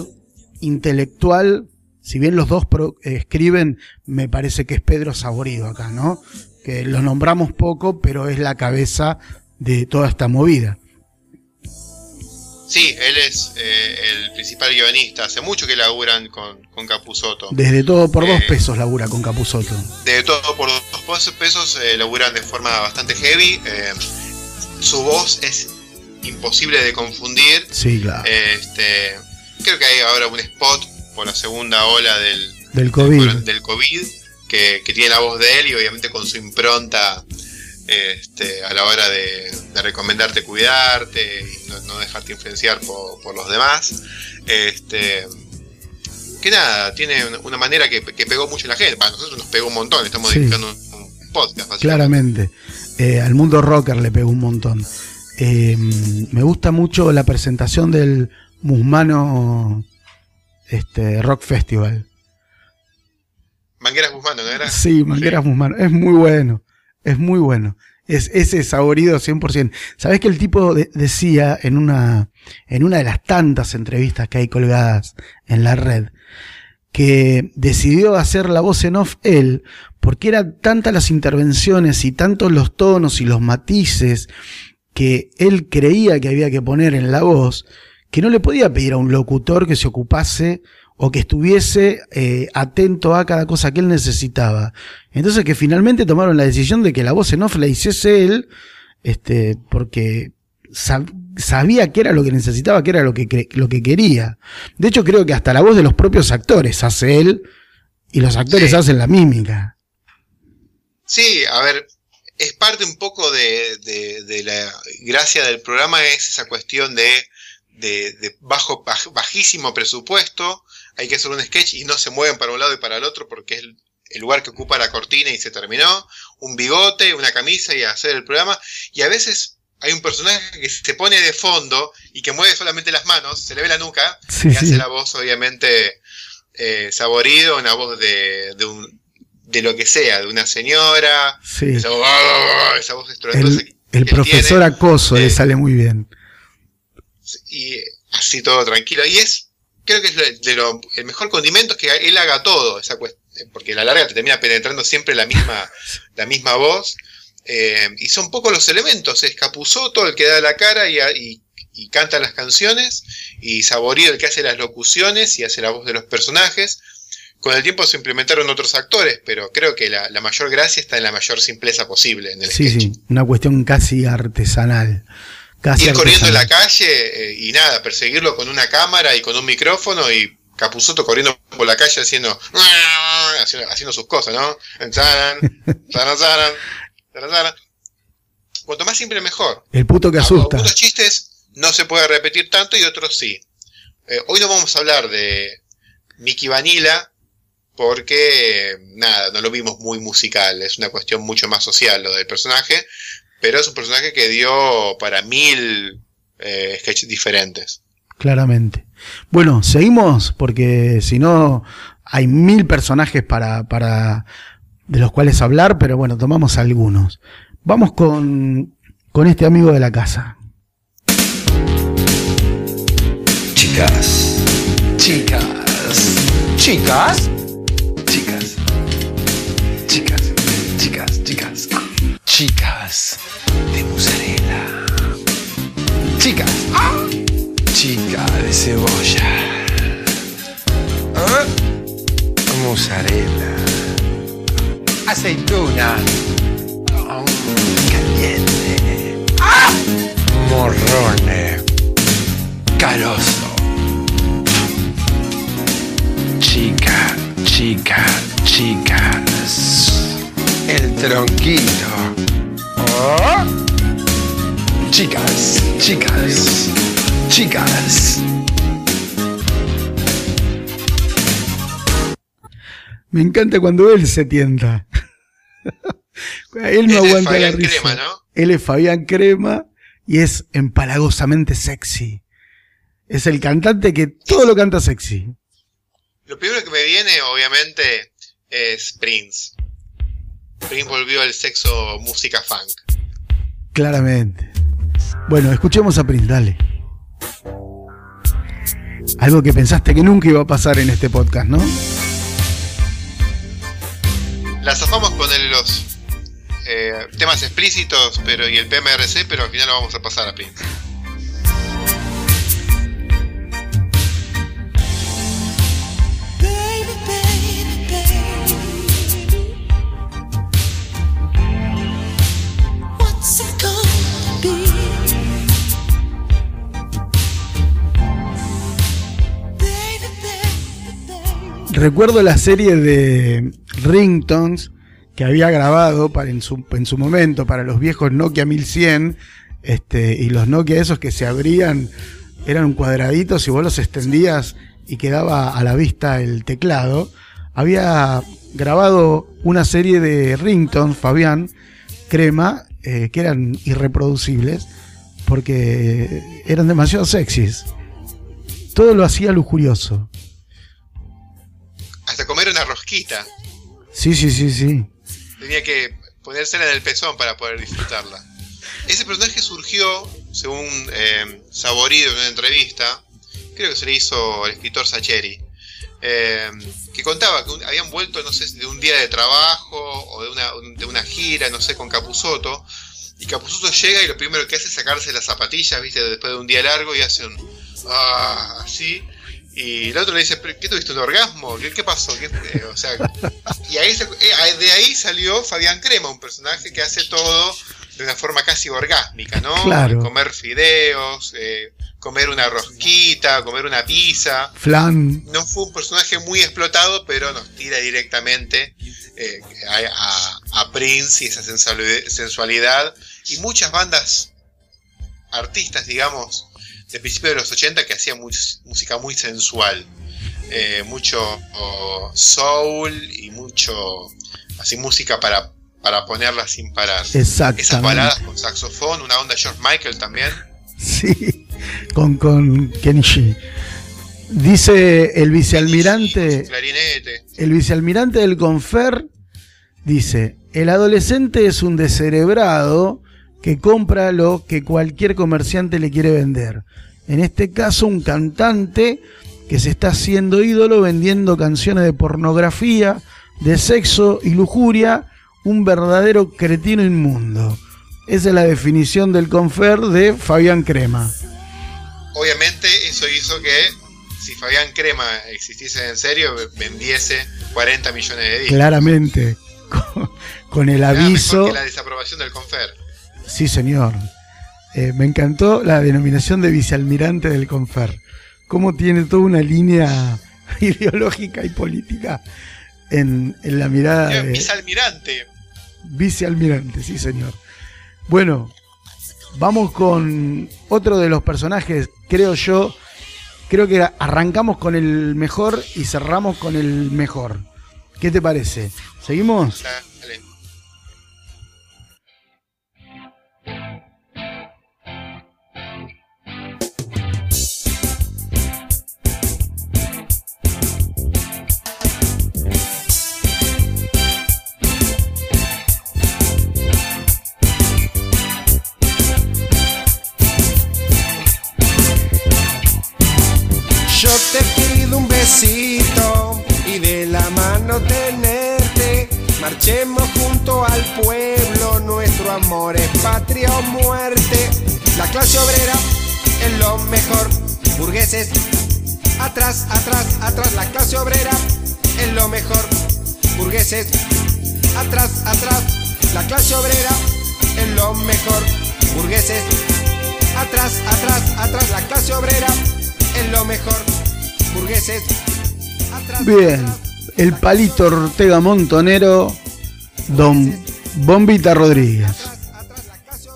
Speaker 1: intelectual, si bien los dos pro- eh, escriben, me parece que es Pedro Saborido acá, ¿no? Que lo nombramos poco, pero es la cabeza de toda esta movida.
Speaker 2: Sí, él es eh, el principal guionista. Hace mucho que laburan con, con Capusotto.
Speaker 1: Desde todo por dos
Speaker 2: Eh,
Speaker 1: pesos labura con Capuzoto.
Speaker 2: De todo por dos pesos eh, laburan de forma bastante heavy. su voz es imposible de confundir.
Speaker 1: Sí, claro.
Speaker 2: Este, creo que hay ahora un spot por la segunda ola del,
Speaker 1: Del COVID.
Speaker 2: del COVID que, que tiene la voz de él y obviamente con su impronta este, a la hora de, de recomendarte cuidarte y no, no dejarte influenciar por, por los demás. Este, que nada, tiene una, manera que, que pegó mucho en la gente. Para nosotros nos pegó un montón, estamos
Speaker 1: Sí.
Speaker 2: dedicando un, un podcast.
Speaker 1: Claramente. Eh, al mundo rocker le pegó un montón. Eh, me gusta mucho la presentación del Musmano este, Rock Festival.
Speaker 2: Mangueras Guzmán, ¿no era?
Speaker 1: Sí, Mangueras Musmano. Es muy bueno. Es muy bueno. Es ese saborido 100%. ¿Sabés que el tipo de- decía en una, en una de las tantas entrevistas que hay colgadas en la red, que decidió hacer la voz en off él, porque eran tantas las intervenciones y tantos los tonos y los matices que él creía que había que poner en la voz, que no le podía pedir a un locutor que se ocupase o que estuviese eh, atento a cada cosa que él necesitaba. Entonces que finalmente tomaron la decisión de que la voz en off la hiciese él, este, porque sab- sabía que era lo que necesitaba, que era lo que, lo que quería. De hecho, creo que hasta la voz de los propios actores hace él y los actores
Speaker 2: Sí.
Speaker 1: hacen la mímica.
Speaker 2: Sí, a ver, es parte un poco de, de- de la gracia del programa, es esa cuestión de, de- de bajo, baj- bajísimo presupuesto, hay que hacer un sketch y no se mueven para un lado y para el otro porque es el, lugar que ocupa la cortina y se terminó, un bigote, una camisa y hacer el programa, y a veces hay un personaje que se pone de fondo y que mueve solamente las manos, se le ve la nuca,
Speaker 1: Sí,
Speaker 2: y
Speaker 1: sí.
Speaker 2: hace la voz obviamente eh, saborido, una voz de, de un de lo que sea, de una señora,
Speaker 1: Sí.
Speaker 2: esa voz, esa voz estruendosa
Speaker 1: El, el profesor
Speaker 2: tiene,
Speaker 1: acoso le
Speaker 2: eh,
Speaker 1: sale muy bien.
Speaker 2: y así todo tranquilo. Y es, creo que es de lo, el mejor condimento es que él haga todo, esa porque a la larga te termina penetrando siempre la misma, [LAUGHS] la misma voz. eh, y son pocos los elementos, es Capuzoto el que da la cara y, y- y canta las canciones, y Saborío el que hace las locuciones y hace la voz de los personajes. Con el tiempo se implementaron otros actores, pero creo que la, la mayor gracia está en la mayor simpleza posible en el
Speaker 1: Sí,
Speaker 2: sketch.
Speaker 1: sí, una cuestión casi artesanal. Casi
Speaker 2: Ir corriendo en la calle eh, y nada, perseguirlo con una cámara y con un micrófono y Capuzoto corriendo por la calle haciendo [LAUGHS] haciendo, haciendo sus cosas, ¿no? [LAUGHS] Cuanto más simple mejor.
Speaker 1: El puto que asusta.
Speaker 2: Algunos chistes no se puede repetir tanto y otros sí. Eh, hoy no vamos a hablar de Mickey Vanilla porque, nada, no lo vimos muy musical, es una cuestión mucho más social lo del personaje, pero es un personaje que dio para mil eh, sketches diferentes.
Speaker 1: Claramente. Bueno, seguimos porque si no hay mil personajes para, para de los cuales hablar, pero bueno, tomamos algunos. Vamos con, con este amigo de la casa.
Speaker 8: Chicas.
Speaker 3: Chicas. chicas,
Speaker 8: Chicas.
Speaker 3: De mozzarella. Chicas. Ah. Chica de cebolla. Ah. Mozzarella. Aceituna. Caliente. Ah. Morrone. Carozo. Chica, chica, chicas. El tronquito. Chicas, chicas, chicas.
Speaker 1: Me encanta cuando él se tienta. él no
Speaker 2: es
Speaker 1: aguanta la
Speaker 2: Fabián
Speaker 1: risa.
Speaker 2: Crema, ¿no?
Speaker 1: Él es Fabián Crema y es empalagosamente sexy. Es el cantante que todo lo canta sexy.
Speaker 2: Lo primero que me viene, obviamente, es Prince. Prince volvió al sexo música funk.
Speaker 1: Claramente. Bueno, escuchemos a Prince, dale. Algo que pensaste que nunca iba a pasar en este podcast, ¿no?
Speaker 2: La zafamos con el- los eh, temas explícitos pero y el PMRC, pero al final lo vamos a pasar a Prince.
Speaker 1: Recuerdo la serie de ringtones que había grabado para en su, en su momento para los viejos Nokia 1100 este, y los Nokia esos que se abrían eran cuadraditos y vos los extendías y quedaba a la vista el teclado. Había grabado una serie de ringtones, Fabián Crema, eh, que eran irreproducibles porque eran demasiado sexys. Todo lo hacía lujurioso. Sí, sí, sí, sí.
Speaker 2: Tenía que ponérsela en el pezón para poder disfrutarla. Ese personaje surgió, según eh, Saborido en una entrevista, creo que se le hizo al escritor Sacheri, eh, que contaba que un- habían vuelto, no sé, de un día de trabajo o de una, de una gira, no sé, con Capuzoto, y Capuzoto llega y lo primero que hace es sacarse las zapatillas, viste, después de un día largo y hace un, ah, así. Y el otro le dice, "¿Pero ¿qué tuviste un orgasmo? ¿Qué, qué pasó? ¿Qué- eh, o sea, y ahí se- eh, de ahí salió Fabián Crema, un personaje que hace todo de una forma casi orgásmica, ¿no?
Speaker 1: Claro.
Speaker 2: Comer fideos, eh, comer una rosquita, comer una pizza.
Speaker 1: Flan.
Speaker 2: No fue un personaje muy explotado, pero nos tira directamente eh, a, a- a Prince y esa sensuali- sensualidad. Y muchas bandas, artistas, digamos, de principios de los 80 que hacían mu- música muy sensual. Eh, mucho oh, soul y mucho así música para, para ponerla sin parar.
Speaker 1: Exactamente.
Speaker 2: Esas baladas con saxofón, una onda George Michael también.
Speaker 1: Sí, con, con Kenichi. Dice el vicealmirante,
Speaker 2: Clarinete.
Speaker 1: el vicealmirante del Confer, dice, el adolescente es un descerebrado que compra lo que cualquier comerciante le quiere vender. En este caso, un cantante que se está haciendo ídolo vendiendo canciones de pornografía, de sexo y lujuria, un verdadero cretino inmundo. Esa es la definición del Confer de Fabián Crema.
Speaker 2: Obviamente eso hizo que si Fabián Crema existiese en serio, vendiese 40 millones de discos.
Speaker 1: Claramente, [LAUGHS] con, con el
Speaker 2: Nada mejor
Speaker 1: aviso.
Speaker 2: que la desaprobación del Confer.
Speaker 1: Sí, señor. Eh, me encantó la denominación de vicealmirante del Confer. Cómo tiene toda una línea [LAUGHS] ideológica y política en, en la mirada
Speaker 2: Eh,
Speaker 1: de
Speaker 2: Vicealmirante.
Speaker 1: vicealmirante, sí, señor. Bueno, vamos con otro de los personajes, creo yo. Creo que arrancamos con el mejor y cerramos con el mejor. ¿Qué te parece? ¿Seguimos?
Speaker 9: Marchemos junto al pueblo, nuestro amor es patria o muerte. La clase obrera es lo mejor. Burgueses, atrás, atrás, atrás. La clase obrera es lo mejor. Burgueses, atrás, atrás. La clase obrera es lo mejor. Burgueses, atrás, atrás, atrás. La clase obrera es lo mejor. Burgueses, atrás.
Speaker 1: Bien, el palito Ortega Montonero, don Bombita Rodríguez.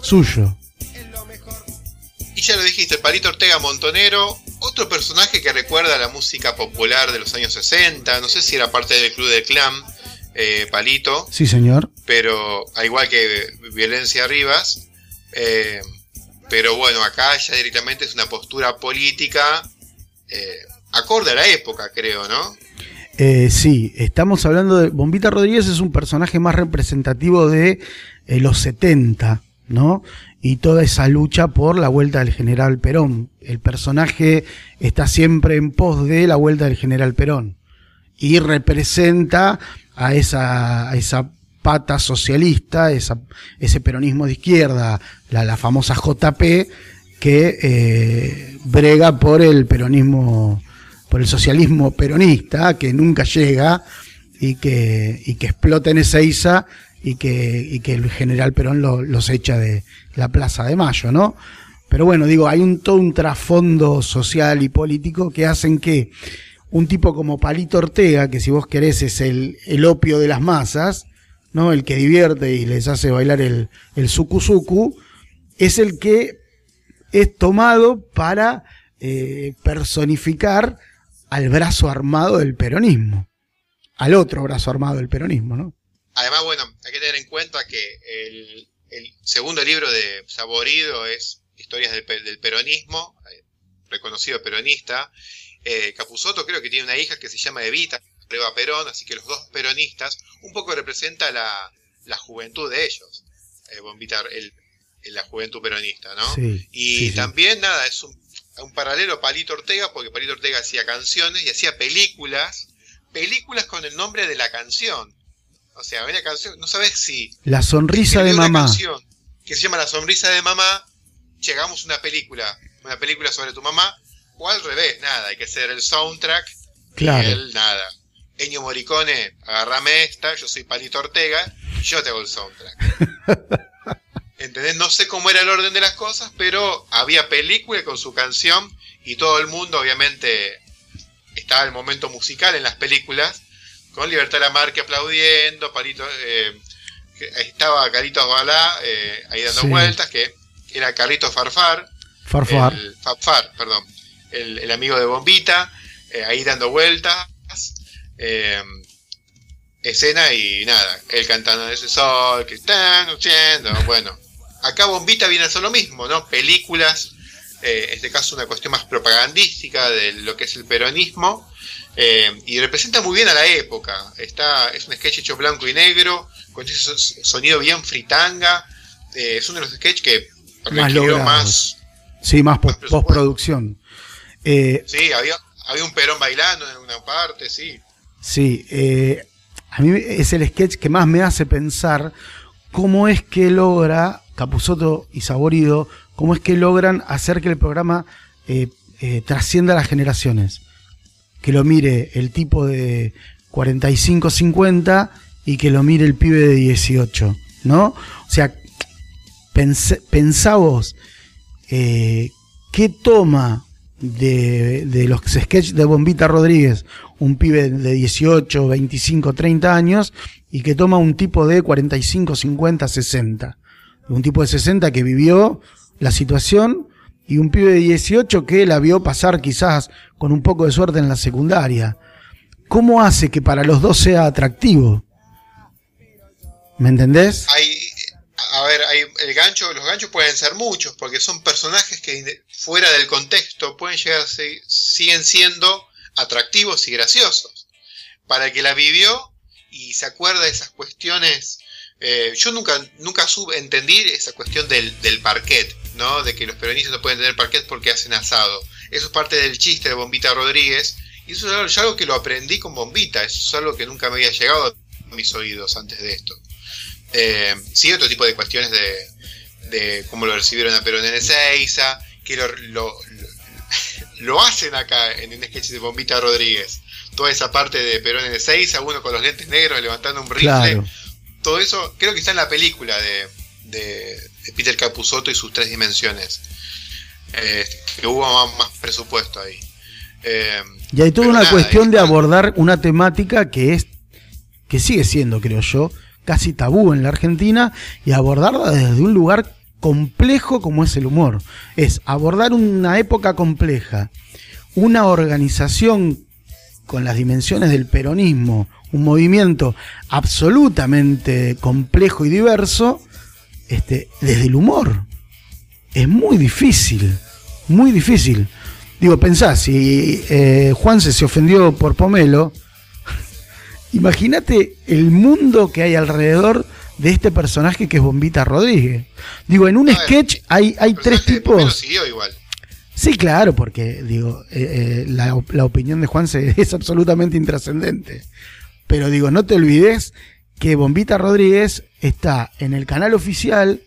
Speaker 1: Suyo.
Speaker 2: Y ya lo dijiste, el Palito Ortega Montonero, otro personaje que recuerda a la música popular de los años 60, no sé si era parte del Club del Clan, eh, Palito,
Speaker 1: Sí, señor.
Speaker 2: pero al igual que Violencia Rivas, eh, pero bueno, acá ya directamente es una postura política eh, acorde a la época, creo, ¿no?
Speaker 1: Eh, sí, estamos hablando de. Bombita Rodríguez es un personaje más representativo de eh, los 70, ¿no? Y toda esa lucha por la vuelta del general Perón. El personaje está siempre en pos de la vuelta del general Perón. Y representa a esa, esa pata socialista, ese peronismo de izquierda, la, la famosa JP, que eh, brega por el peronismo por el socialismo peronista que nunca llega y que, y que explota en Ezeiza y que, y que el general Perón lo- los echa de la Plaza de Mayo, ¿no? Pero bueno, digo, hay un todo un trasfondo social y político que hacen que un tipo como Palito Ortega, que si vos querés es el, el opio de las masas, ¿no? El que divierte y les hace bailar el, el suku es el que es tomado para eh, personificar al brazo armado del peronismo, al otro brazo armado del peronismo, ¿no?
Speaker 2: Además, bueno, hay que tener en cuenta que el, el segundo libro de Saborido es Historias del, del Peronismo, eh, reconocido peronista. Eh, Capusotto creo que tiene una hija que se llama Evita, prueba Perón, así que los dos peronistas un poco representa la, la juventud de ellos, eh, Bombita, el, el- la juventud peronista, ¿no?
Speaker 1: Sí,
Speaker 2: y
Speaker 1: sí, sí.
Speaker 2: también, nada, es un, un paralelo a Palito Ortega, porque Palito Ortega hacía canciones y hacía películas, películas con el nombre de la canción. O sea, una canción, no sabes si
Speaker 1: La sonrisa de
Speaker 2: una
Speaker 1: mamá.
Speaker 2: canción que se llama La sonrisa de mamá, llegamos a una película, una película sobre tu mamá, O al revés, nada, hay que hacer el soundtrack
Speaker 1: Claro.
Speaker 2: y él nada. Ennio Morricone, agarrame esta, yo soy Palito Ortega, yo te hago el soundtrack. [LAUGHS] ¿Entendés? No sé cómo era el orden de las cosas, pero había película con su canción y todo el mundo, obviamente, estaba el momento musical en las películas, con Libertad Lamarque aplaudiendo, Palito, eh, estaba Carlitos Balá eh, ahí dando
Speaker 1: Sí.
Speaker 2: vueltas, que era Carlitos Farfar,
Speaker 1: Farfar.
Speaker 2: el Farfar, perdón, el, el amigo de Bombita, eh, ahí dando vueltas, eh, escena y nada, él cantando ese sol que están oyendo, bueno, acá Bombita viene a hacer lo mismo, ¿no? Películas, eh, en este caso una cuestión más propagandística de lo que es el peronismo, eh, y representa muy bien a la época, está, es un sketch hecho blanco y negro, con ese so- sonido bien fritanga, eh, es uno de los sketches que
Speaker 1: Más
Speaker 2: más
Speaker 1: Sí, más
Speaker 2: presupuesto.
Speaker 1: postproducción.
Speaker 2: Sí, había, había un perón bailando en una parte, sí.
Speaker 1: Sí, a mí es el sketch que más me hace pensar cómo es que logra Capuzoto y Saborido, cómo es que logran hacer que el programa eh, eh, trascienda las generaciones. Que lo mire el tipo de 45, 50 y que lo mire el pibe de 18, ¿no? O sea, pensá vos, eh, ¿qué toma de, los sketches de Bombita Rodríguez un pibe de 18, 25, 30 años y que toma un tipo de 45, 50, 60? Un tipo de 60 que vivió la situación y un pibe de 18 que la vio pasar quizás con un poco de suerte en la secundaria. ¿Cómo hace que para los dos sea atractivo? ¿Me entendés?
Speaker 2: Hay, a ver, hay el gancho, los ganchos pueden ser muchos, porque son personajes que fuera del contexto pueden llegar siguen siendo atractivos y graciosos. Para el que la vivió y se acuerda de esas cuestiones, eh, yo nunca, nunca subentendí esa cuestión del, del parquet, ¿no? De que los peronistas no pueden tener parquet porque hacen asado. Eso es parte del chiste de Bombita Rodríguez. Y eso es algo, que lo aprendí con Bombita. Eso es algo que nunca me había llegado a mis oídos antes de esto. Eh, sí, otro tipo de cuestiones de, de cómo lo recibieron a Perón en que lo, lo, hacen acá en un sketch de Bombita Rodríguez. Toda esa parte de Perón en Ezeiza, uno con los lentes negros levantando un rifle.
Speaker 1: Claro.
Speaker 2: Todo eso creo que está en la película de, de, de Peter Capusotto y sus tres dimensiones. Eh, que hubo más, más presupuesto ahí. Eh,
Speaker 1: Y hay toda una
Speaker 2: nada,
Speaker 1: cuestión
Speaker 2: es-
Speaker 1: de abordar una temática que es que sigue siendo, creo yo, casi tabú en la Argentina y abordarla desde un lugar complejo como es el humor. Es abordar una época compleja, una organización con las dimensiones del peronismo, un movimiento absolutamente complejo y diverso, este, desde el humor. Es muy difícil, muy difícil. Digo, pensá, si eh, Juanse se ofendió por Pomelo, [LAUGHS] imagínate el mundo que hay alrededor de este personaje que es Bombita Rodríguez. Digo, en un sketch hay, hay
Speaker 2: el
Speaker 1: tres tipos.
Speaker 2: siguió igual.
Speaker 1: Sí, claro, porque digo, eh, eh, la, la opinión de Juanse [LAUGHS] es absolutamente intrascendente. Pero digo, no te olvides que Bombita Rodríguez está en el canal oficial,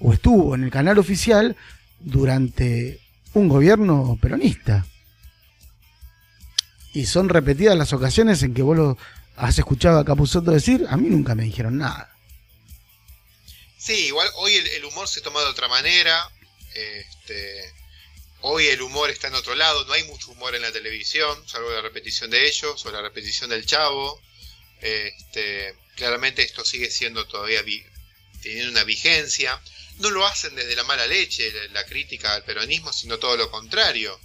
Speaker 1: o estuvo en el canal oficial durante un gobierno peronista. Y son repetidas las ocasiones en que vos lo has escuchado a Capuzotto decir, a mí nunca me dijeron nada.
Speaker 2: Sí, igual hoy el, el humor se toma de otra manera. Este, hoy el humor está en otro lado. No hay mucho humor en la televisión, salvo la repetición de ellos o la repetición del Chavo. Este, claramente esto sigue siendo todavía vi- teniendo una vigencia. No lo hacen desde la mala leche, la, la crítica al peronismo, sino todo lo contrario.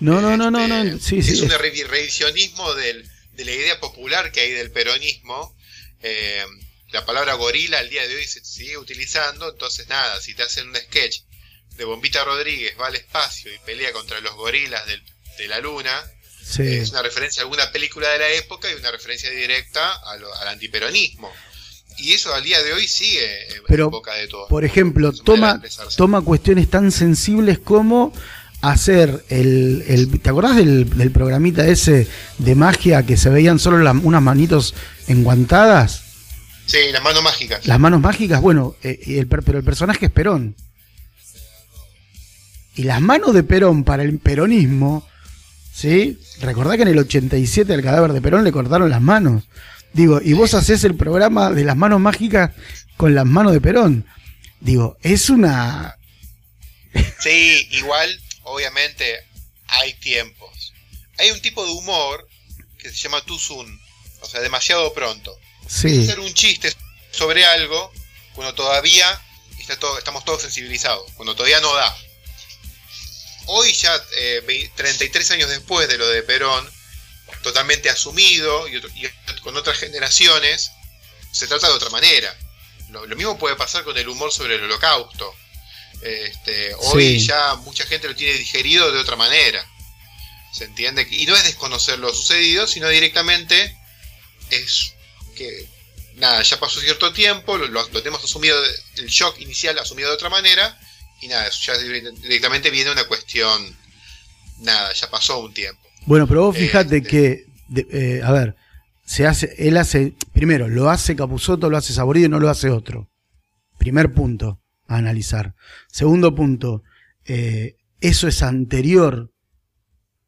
Speaker 1: No, no, no, no, no,
Speaker 2: Este,
Speaker 1: sí, sí.
Speaker 2: es un revi- revisionismo del- de la idea popular que hay del peronismo. Eh, la palabra gorila al día de hoy se sigue utilizando, entonces nada, si te hacen un sketch de Bombita Rodríguez va al espacio y pelea contra los gorilas del- de la luna,
Speaker 1: Sí.
Speaker 2: es una referencia a alguna película de la época y una referencia directa a lo- al antiperonismo. Y eso al día de hoy sigue en,
Speaker 1: Pero,
Speaker 2: en boca de todos.
Speaker 1: Por ejemplo, toma, toma cuestiones tan sensibles como hacer el, el- ¿te acordás del, del programita ese de magia que se veían solo la- unas manitos enguantadas?
Speaker 2: Sí, las manos mágicas.
Speaker 1: Las manos mágicas, bueno, eh, y el per- pero el personaje es Perón. Y las manos de Perón para el peronismo ¿Sí? Recordá que en el 87 al cadáver de Perón le cortaron las manos. Digo, y vos hacés el programa de las manos mágicas con las manos de Perón. Digo, es una.
Speaker 2: Sí, igual, obviamente, hay tiempos. Hay un tipo de humor que se llama soon, o sea, demasiado pronto.
Speaker 1: Sí.
Speaker 2: hacer un chiste sobre algo cuando todavía está todo, estamos todos sensibilizados, cuando todavía no da. Hoy ya, eh, vei- 33 años después de lo de Perón, totalmente asumido y, otro- y con otras generaciones, se trata de otra manera. Lo, lo mismo puede pasar con el humor sobre el holocausto. Este, hoy
Speaker 1: Sí.
Speaker 2: ya mucha gente lo tiene digerido de otra manera. ¿Se entiende? Y no es desconocer lo sucedido, sino directamente es que nada, ya pasó cierto tiempo, lo, lo- tenemos asumido, de- el shock inicial asumido de otra manera, y nada, eso ya dire- directamente viene una cuestión, nada, ya pasó un tiempo.
Speaker 1: Bueno, pero vos
Speaker 2: Este.
Speaker 1: fíjate que, de- eh, a ver, se hace, él hace, primero, lo hace Capusotto, lo hace Saborido y no lo hace otro. Primer punto a analizar. Segundo punto, eh, eso es anterior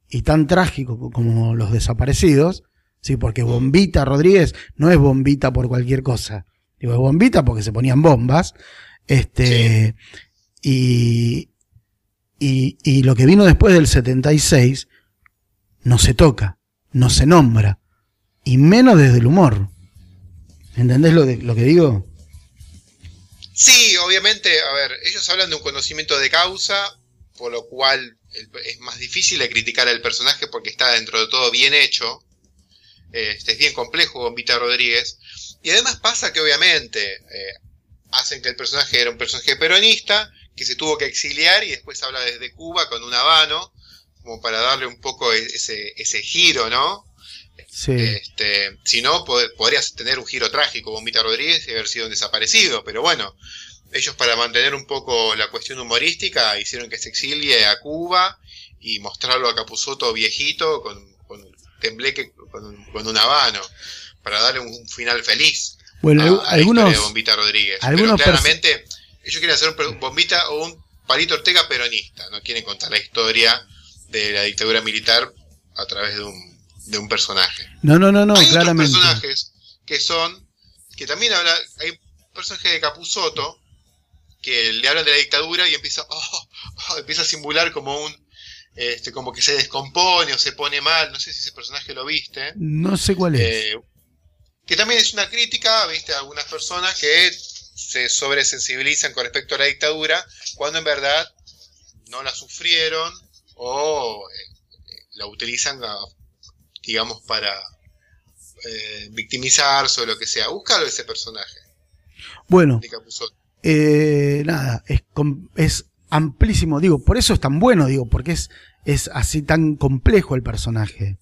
Speaker 1: y tan trágico co- como los desaparecidos, sí, porque Bombita Rodríguez no es bombita por cualquier cosa. Digo, es bombita porque se ponían bombas. Este, y, y, y lo que vino después del 76 no se toca, no se nombra, y menos desde el humor. ¿Entendés lo, de, lo que digo?
Speaker 2: Sí, obviamente, a ver, ellos hablan de un conocimiento de causa, por lo cual es más difícil de criticar al personaje porque está dentro de todo bien hecho. Este, es bien complejo, Bombita Rodríguez. Y además pasa que obviamente eh, hacen que el personaje era un personaje peronista, que se tuvo que exiliar y después habla desde Cuba con un habano, como para darle un poco e- ese, ese giro, ¿no?
Speaker 1: Sí.
Speaker 2: Este, si no, pod- podrías tener un giro trágico, Bombita Rodríguez, y haber sido un desaparecido, pero bueno, ellos para mantener un poco la cuestión humorística hicieron que se exilie a Cuba y mostrarlo a Capusotto viejito con, con tembleque, con, un- con un habano, para darle un, un final feliz
Speaker 1: Bueno,
Speaker 2: a, a la historia
Speaker 1: algunos,
Speaker 2: de Bombita Rodríguez.
Speaker 1: algunos
Speaker 2: pero claramente ellos quieren hacer un Bombita o un Palito Ortega peronista, no quieren contar la historia de la dictadura militar a través de un, de un personaje.
Speaker 1: no, no, no, no,
Speaker 2: hay
Speaker 1: claramente.
Speaker 2: otros personajes que son, que también habla, hay un personaje de Capuzoto que le hablan de la dictadura y empieza, [LAUGHS] oh, oh, empieza a simular como un, este, como que se descompone o se pone mal, no sé si ese personaje lo viste.
Speaker 1: No sé cuál es.
Speaker 2: Eh, que también es una crítica, viste, a algunas personas que se sobresensibilizan con respecto a la dictadura, cuando en verdad no la sufrieron o eh, la utilizan, a- digamos, para eh, victimizarse o lo que sea. Búscalo ese personaje
Speaker 1: bueno, eh, nada, es, es amplísimo, digo, por eso es tan bueno, digo, porque es, es así tan complejo el personaje.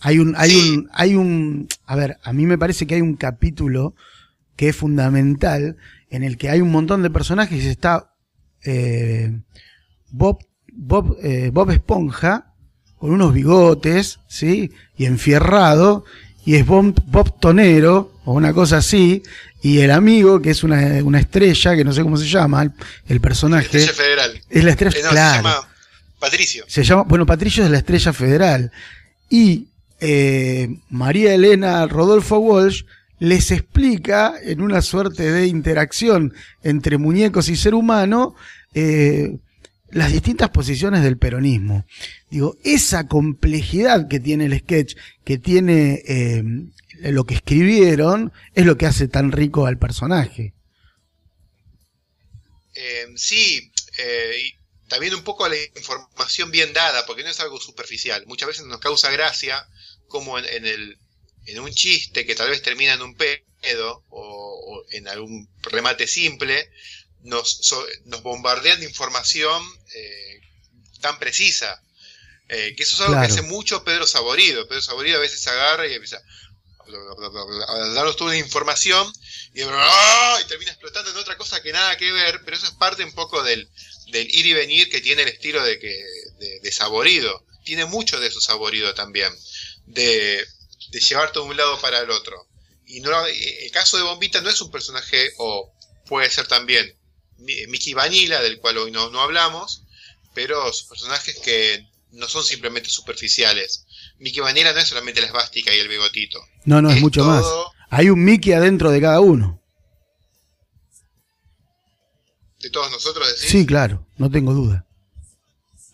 Speaker 1: Hay un, hay un, hay un, a ver, a mí me parece que hay un capítulo que es fundamental en el que hay un montón de personajes y está eh, Bob, Bob, eh, Bob Esponja con unos bigotes, ¿sí? Y enfierrado, y es Bob, Bob Tonero, o una cosa así, y el amigo, que es una, una estrella, que no sé cómo se llama, el, el personaje.
Speaker 2: Estrella Federal.
Speaker 1: Es la estrella,
Speaker 2: Eh, no,
Speaker 1: claro.
Speaker 2: se llama Patricio.
Speaker 1: Se llama, bueno, Patricio es la estrella federal. Y eh, María Elena Rodolfo Walsh les explica en una suerte de interacción entre muñecos y ser humano eh, las distintas posiciones del peronismo. Digo, esa complejidad que tiene el sketch, que tiene eh, lo que escribieron, es lo que hace tan rico al personaje.
Speaker 2: Eh, sí, eh, y también un poco la información bien dada, porque no es algo superficial. Muchas veces nos causa gracia como en, en el, en un chiste que tal vez termina en un pedo o, o en algún remate simple, nos, so- nos bombardean de información eh, tan precisa. Eh, que eso es algo
Speaker 1: Claro.
Speaker 2: que hace mucho Pedro Saborido. Pedro Saborido a veces agarra y empieza a darnos toda una información y, ¡ah! y termina explotando en otra cosa que nada que ver, pero eso es parte un poco del, del ir y venir que tiene el estilo de, que, de, saborido. Tiene mucho de eso saborido también, de, de llevarte de un lado para el otro. Y no, el caso de Bombita no es un personaje, o puede ser también Mi- Mickey Vanilla, del cual hoy no, no hablamos, pero son personajes que no son simplemente superficiales. Mickey Vanilla no es solamente la esvástica y el bigotito.
Speaker 1: No, no, es,
Speaker 2: Es
Speaker 1: mucho más. Hay un Mickey adentro de cada uno.
Speaker 2: De todos nosotros decís.
Speaker 1: Sí, claro, no tengo duda.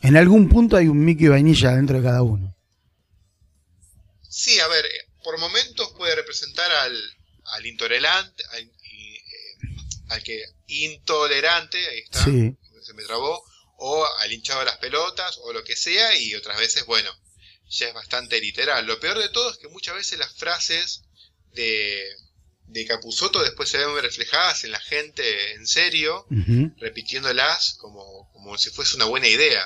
Speaker 1: En algún punto hay un Mickey vainilla dentro de cada uno.
Speaker 2: Sí, a ver, eh, por momentos puede representar al, al intolerante, al, eh, al que intolerante, ahí está,
Speaker 1: Sí.
Speaker 2: se me trabó, o al hinchado de las pelotas, o lo que sea, y otras veces, bueno, ya es bastante literal. Lo peor de todo es que muchas veces las frases de, de Capusotto después se ven reflejadas en la gente en serio, repitiéndolas como, como si fuese una buena idea.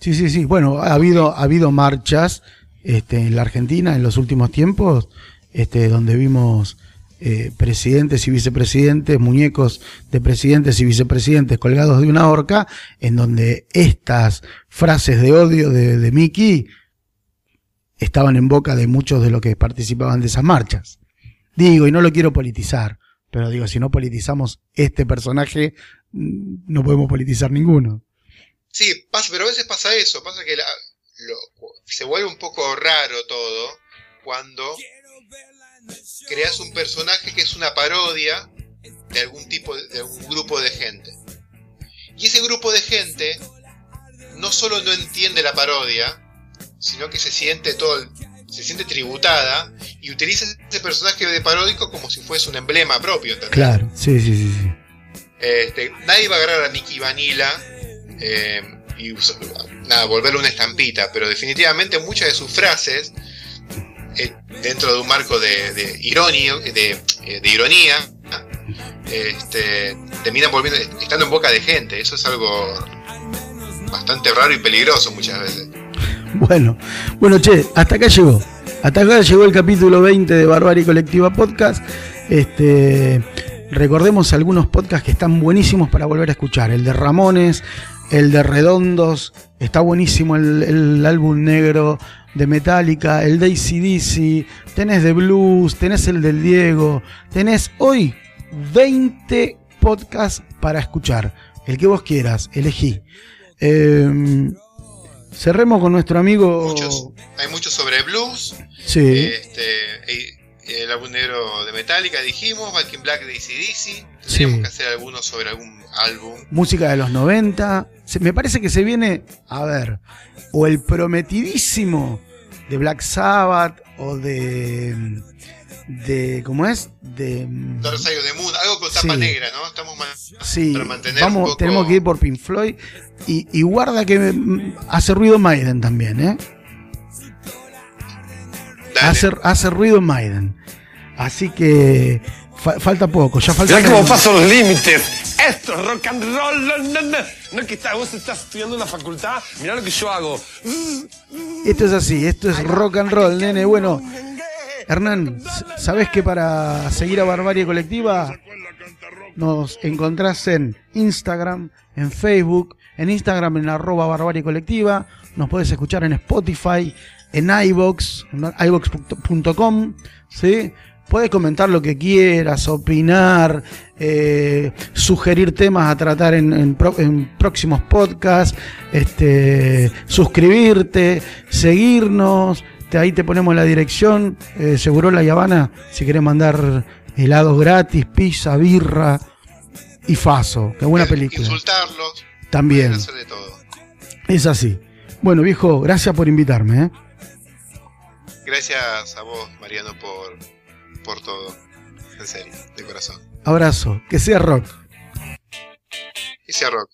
Speaker 1: Sí, sí, sí. Bueno, ha habido, ha habido marchas este, en la Argentina en los últimos tiempos, este, donde vimos eh, presidentes y vicepresidentes, muñecos de presidentes y vicepresidentes colgados de una horca, en donde estas frases de odio de, de Mickey estaban en boca de muchos de los que participaban de esas marchas. Digo, y no lo quiero politizar, pero digo, si no politizamos este personaje, mm, no podemos politizar ninguno.
Speaker 2: Sí, pasa, pero a veces pasa eso, pasa que se vuelve un poco raro todo cuando creas un personaje que es una parodia de algún tipo de algún grupo de gente. Y ese grupo de gente no solo no entiende la parodia, sino que se siente todo el- se siente tributada y utiliza ese personaje de paródico como si fuese un emblema propio, ¿entendés?
Speaker 1: Claro, sí, sí, sí, sí.
Speaker 2: Este, nadie va a agarrar a Mickey Vanilla eh, y nada, volverle una estampita, pero definitivamente muchas de sus frases, eh, dentro de un marco de, de, ironio- de, eh, de ironía, este, terminan volviendo, estando en boca de gente. Eso es algo bastante raro y peligroso muchas veces.
Speaker 1: Bueno, bueno, che, hasta acá llegó. Hasta acá llegó el capítulo 20 de Barbarie Colectiva Podcast. Este, recordemos algunos podcasts que están buenísimos para volver a escuchar. El de Ramones, el de Redondos, está buenísimo el, álbum negro de Metallica, el de ACDC, tenés de Blues, tenés el del Diego, tenés hoy 20 podcasts para escuchar. El que vos quieras, elegí. Eh, cerremos con nuestro amigo.
Speaker 2: Muchos, hay muchos sobre blues,
Speaker 1: Sí.
Speaker 2: este, el álbum negro de Metallica dijimos, Back in Black de ACDC, tendríamos
Speaker 1: Sí.
Speaker 2: que hacer algunos sobre algún álbum.
Speaker 1: música de los 90. Se- me parece que se viene, a ver, o el prometidísimo de Black Sabbath o de. De ¿Cómo es? De.
Speaker 2: Dark Side of the Moon, algo con tapa
Speaker 1: Sí.
Speaker 2: negra, ¿no? Estamos más
Speaker 1: Sí,
Speaker 2: para mantener un
Speaker 1: vamos,
Speaker 2: poco-
Speaker 1: tenemos que ir por Pink Floyd. Y, y guarda que mm, hace ruido Maiden también, ¿eh? Hace, hace ruido Maiden. Así que fa- falta poco, ya falta.
Speaker 3: Cómo paso los límites. Esto es rock and roll. No, no, no. No es que está- vos estás estudiando en la facultad. Mirá lo que yo hago.
Speaker 1: Esto es así, esto es rock and roll, nene. Bueno, Hernán, s- ¿sabés que para seguir a Barbarie Colectiva nos encontrás en Instagram, en Facebook, en Instagram en arroba barbarie colectiva, nos podés escuchar en Spotify, en iVox, en iVox.com, ¿sí? Puedes comentar lo que quieras, opinar, eh, sugerir temas a tratar en, en próximos podcasts, este, suscribirte, seguirnos, te- ahí te ponemos la dirección, eh, Seguro La Habana, si querés mandar helados gratis, pizza, birra y Faso, qué buena
Speaker 2: Eh,
Speaker 1: película.
Speaker 2: Insultarlos,
Speaker 1: También,
Speaker 2: hacer de todo.
Speaker 1: es así. Bueno, viejo, gracias por invitarme. ¿eh?
Speaker 2: Gracias a vos, Mariano, por, por todo. En serio, de corazón.
Speaker 1: Abrazo, que sea rock.
Speaker 2: Y sea rock.